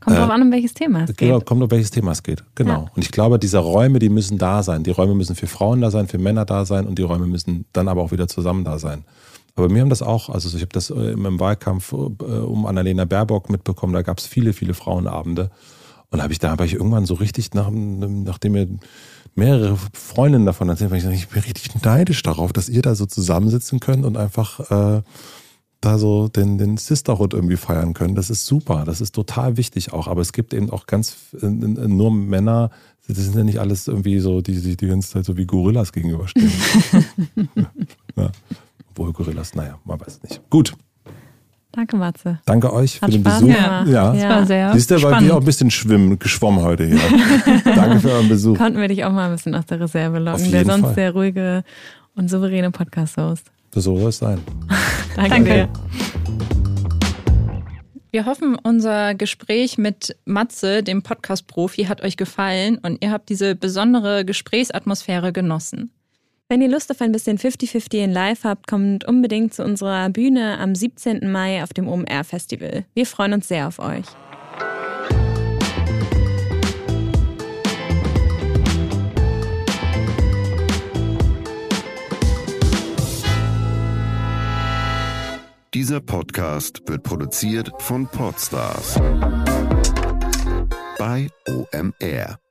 Kommt äh, drauf an, um welches Thema es genau, geht. Kommt um welches Thema es geht, genau. Ja. Und ich glaube, diese Räume, die müssen da sein. Die Räume müssen für Frauen da sein, für Männer da sein und die Räume müssen dann aber auch wieder zusammen da sein. Aber mir haben das auch, also ich habe das äh, im Wahlkampf äh, um Annalena Baerbock mitbekommen, da gab es viele, viele Frauenabende. Und habe ich da habe ich irgendwann so richtig, nach, nachdem mir mehrere Freundinnen davon erzählt, weil ich, ich bin richtig neidisch darauf, dass ihr da so zusammensitzen könnt und einfach äh, da so den, den Sisterhood irgendwie feiern können. Das ist super, das ist total wichtig auch. Aber es gibt eben auch ganz äh, nur Männer, das sind ja nicht alles irgendwie so, die sich die ganze Zeit so wie Gorillas gegenüberstehen. [LAUGHS] ja. Obwohl Gorillas, naja, man weiß nicht. Gut. Danke, Matze. Danke euch Hat für den Spaß Besuch. gemacht. Ja. Das war sehr Siehst du, weil wir auch ein bisschen schwimmen, geschwommen heute hier. [LAUGHS] Danke für euren Besuch. Konnten wir dich auch mal ein bisschen aus der Reserve Auf locken. Der sonst Fall. sehr ruhige und souveräne Podcast-Host. So soll es sein. [LAUGHS] Danke. Danke. Wir hoffen, unser Gespräch mit Matze, dem Podcast-Profi, hat euch gefallen und ihr habt diese besondere Gesprächsatmosphäre genossen. Wenn ihr Lust auf ein bisschen 50-50 in Live habt, kommt unbedingt zu unserer Bühne am 17. Mai auf dem OMR Festival. Wir freuen uns sehr auf euch. Dieser Podcast wird produziert von Podstars bei OMR.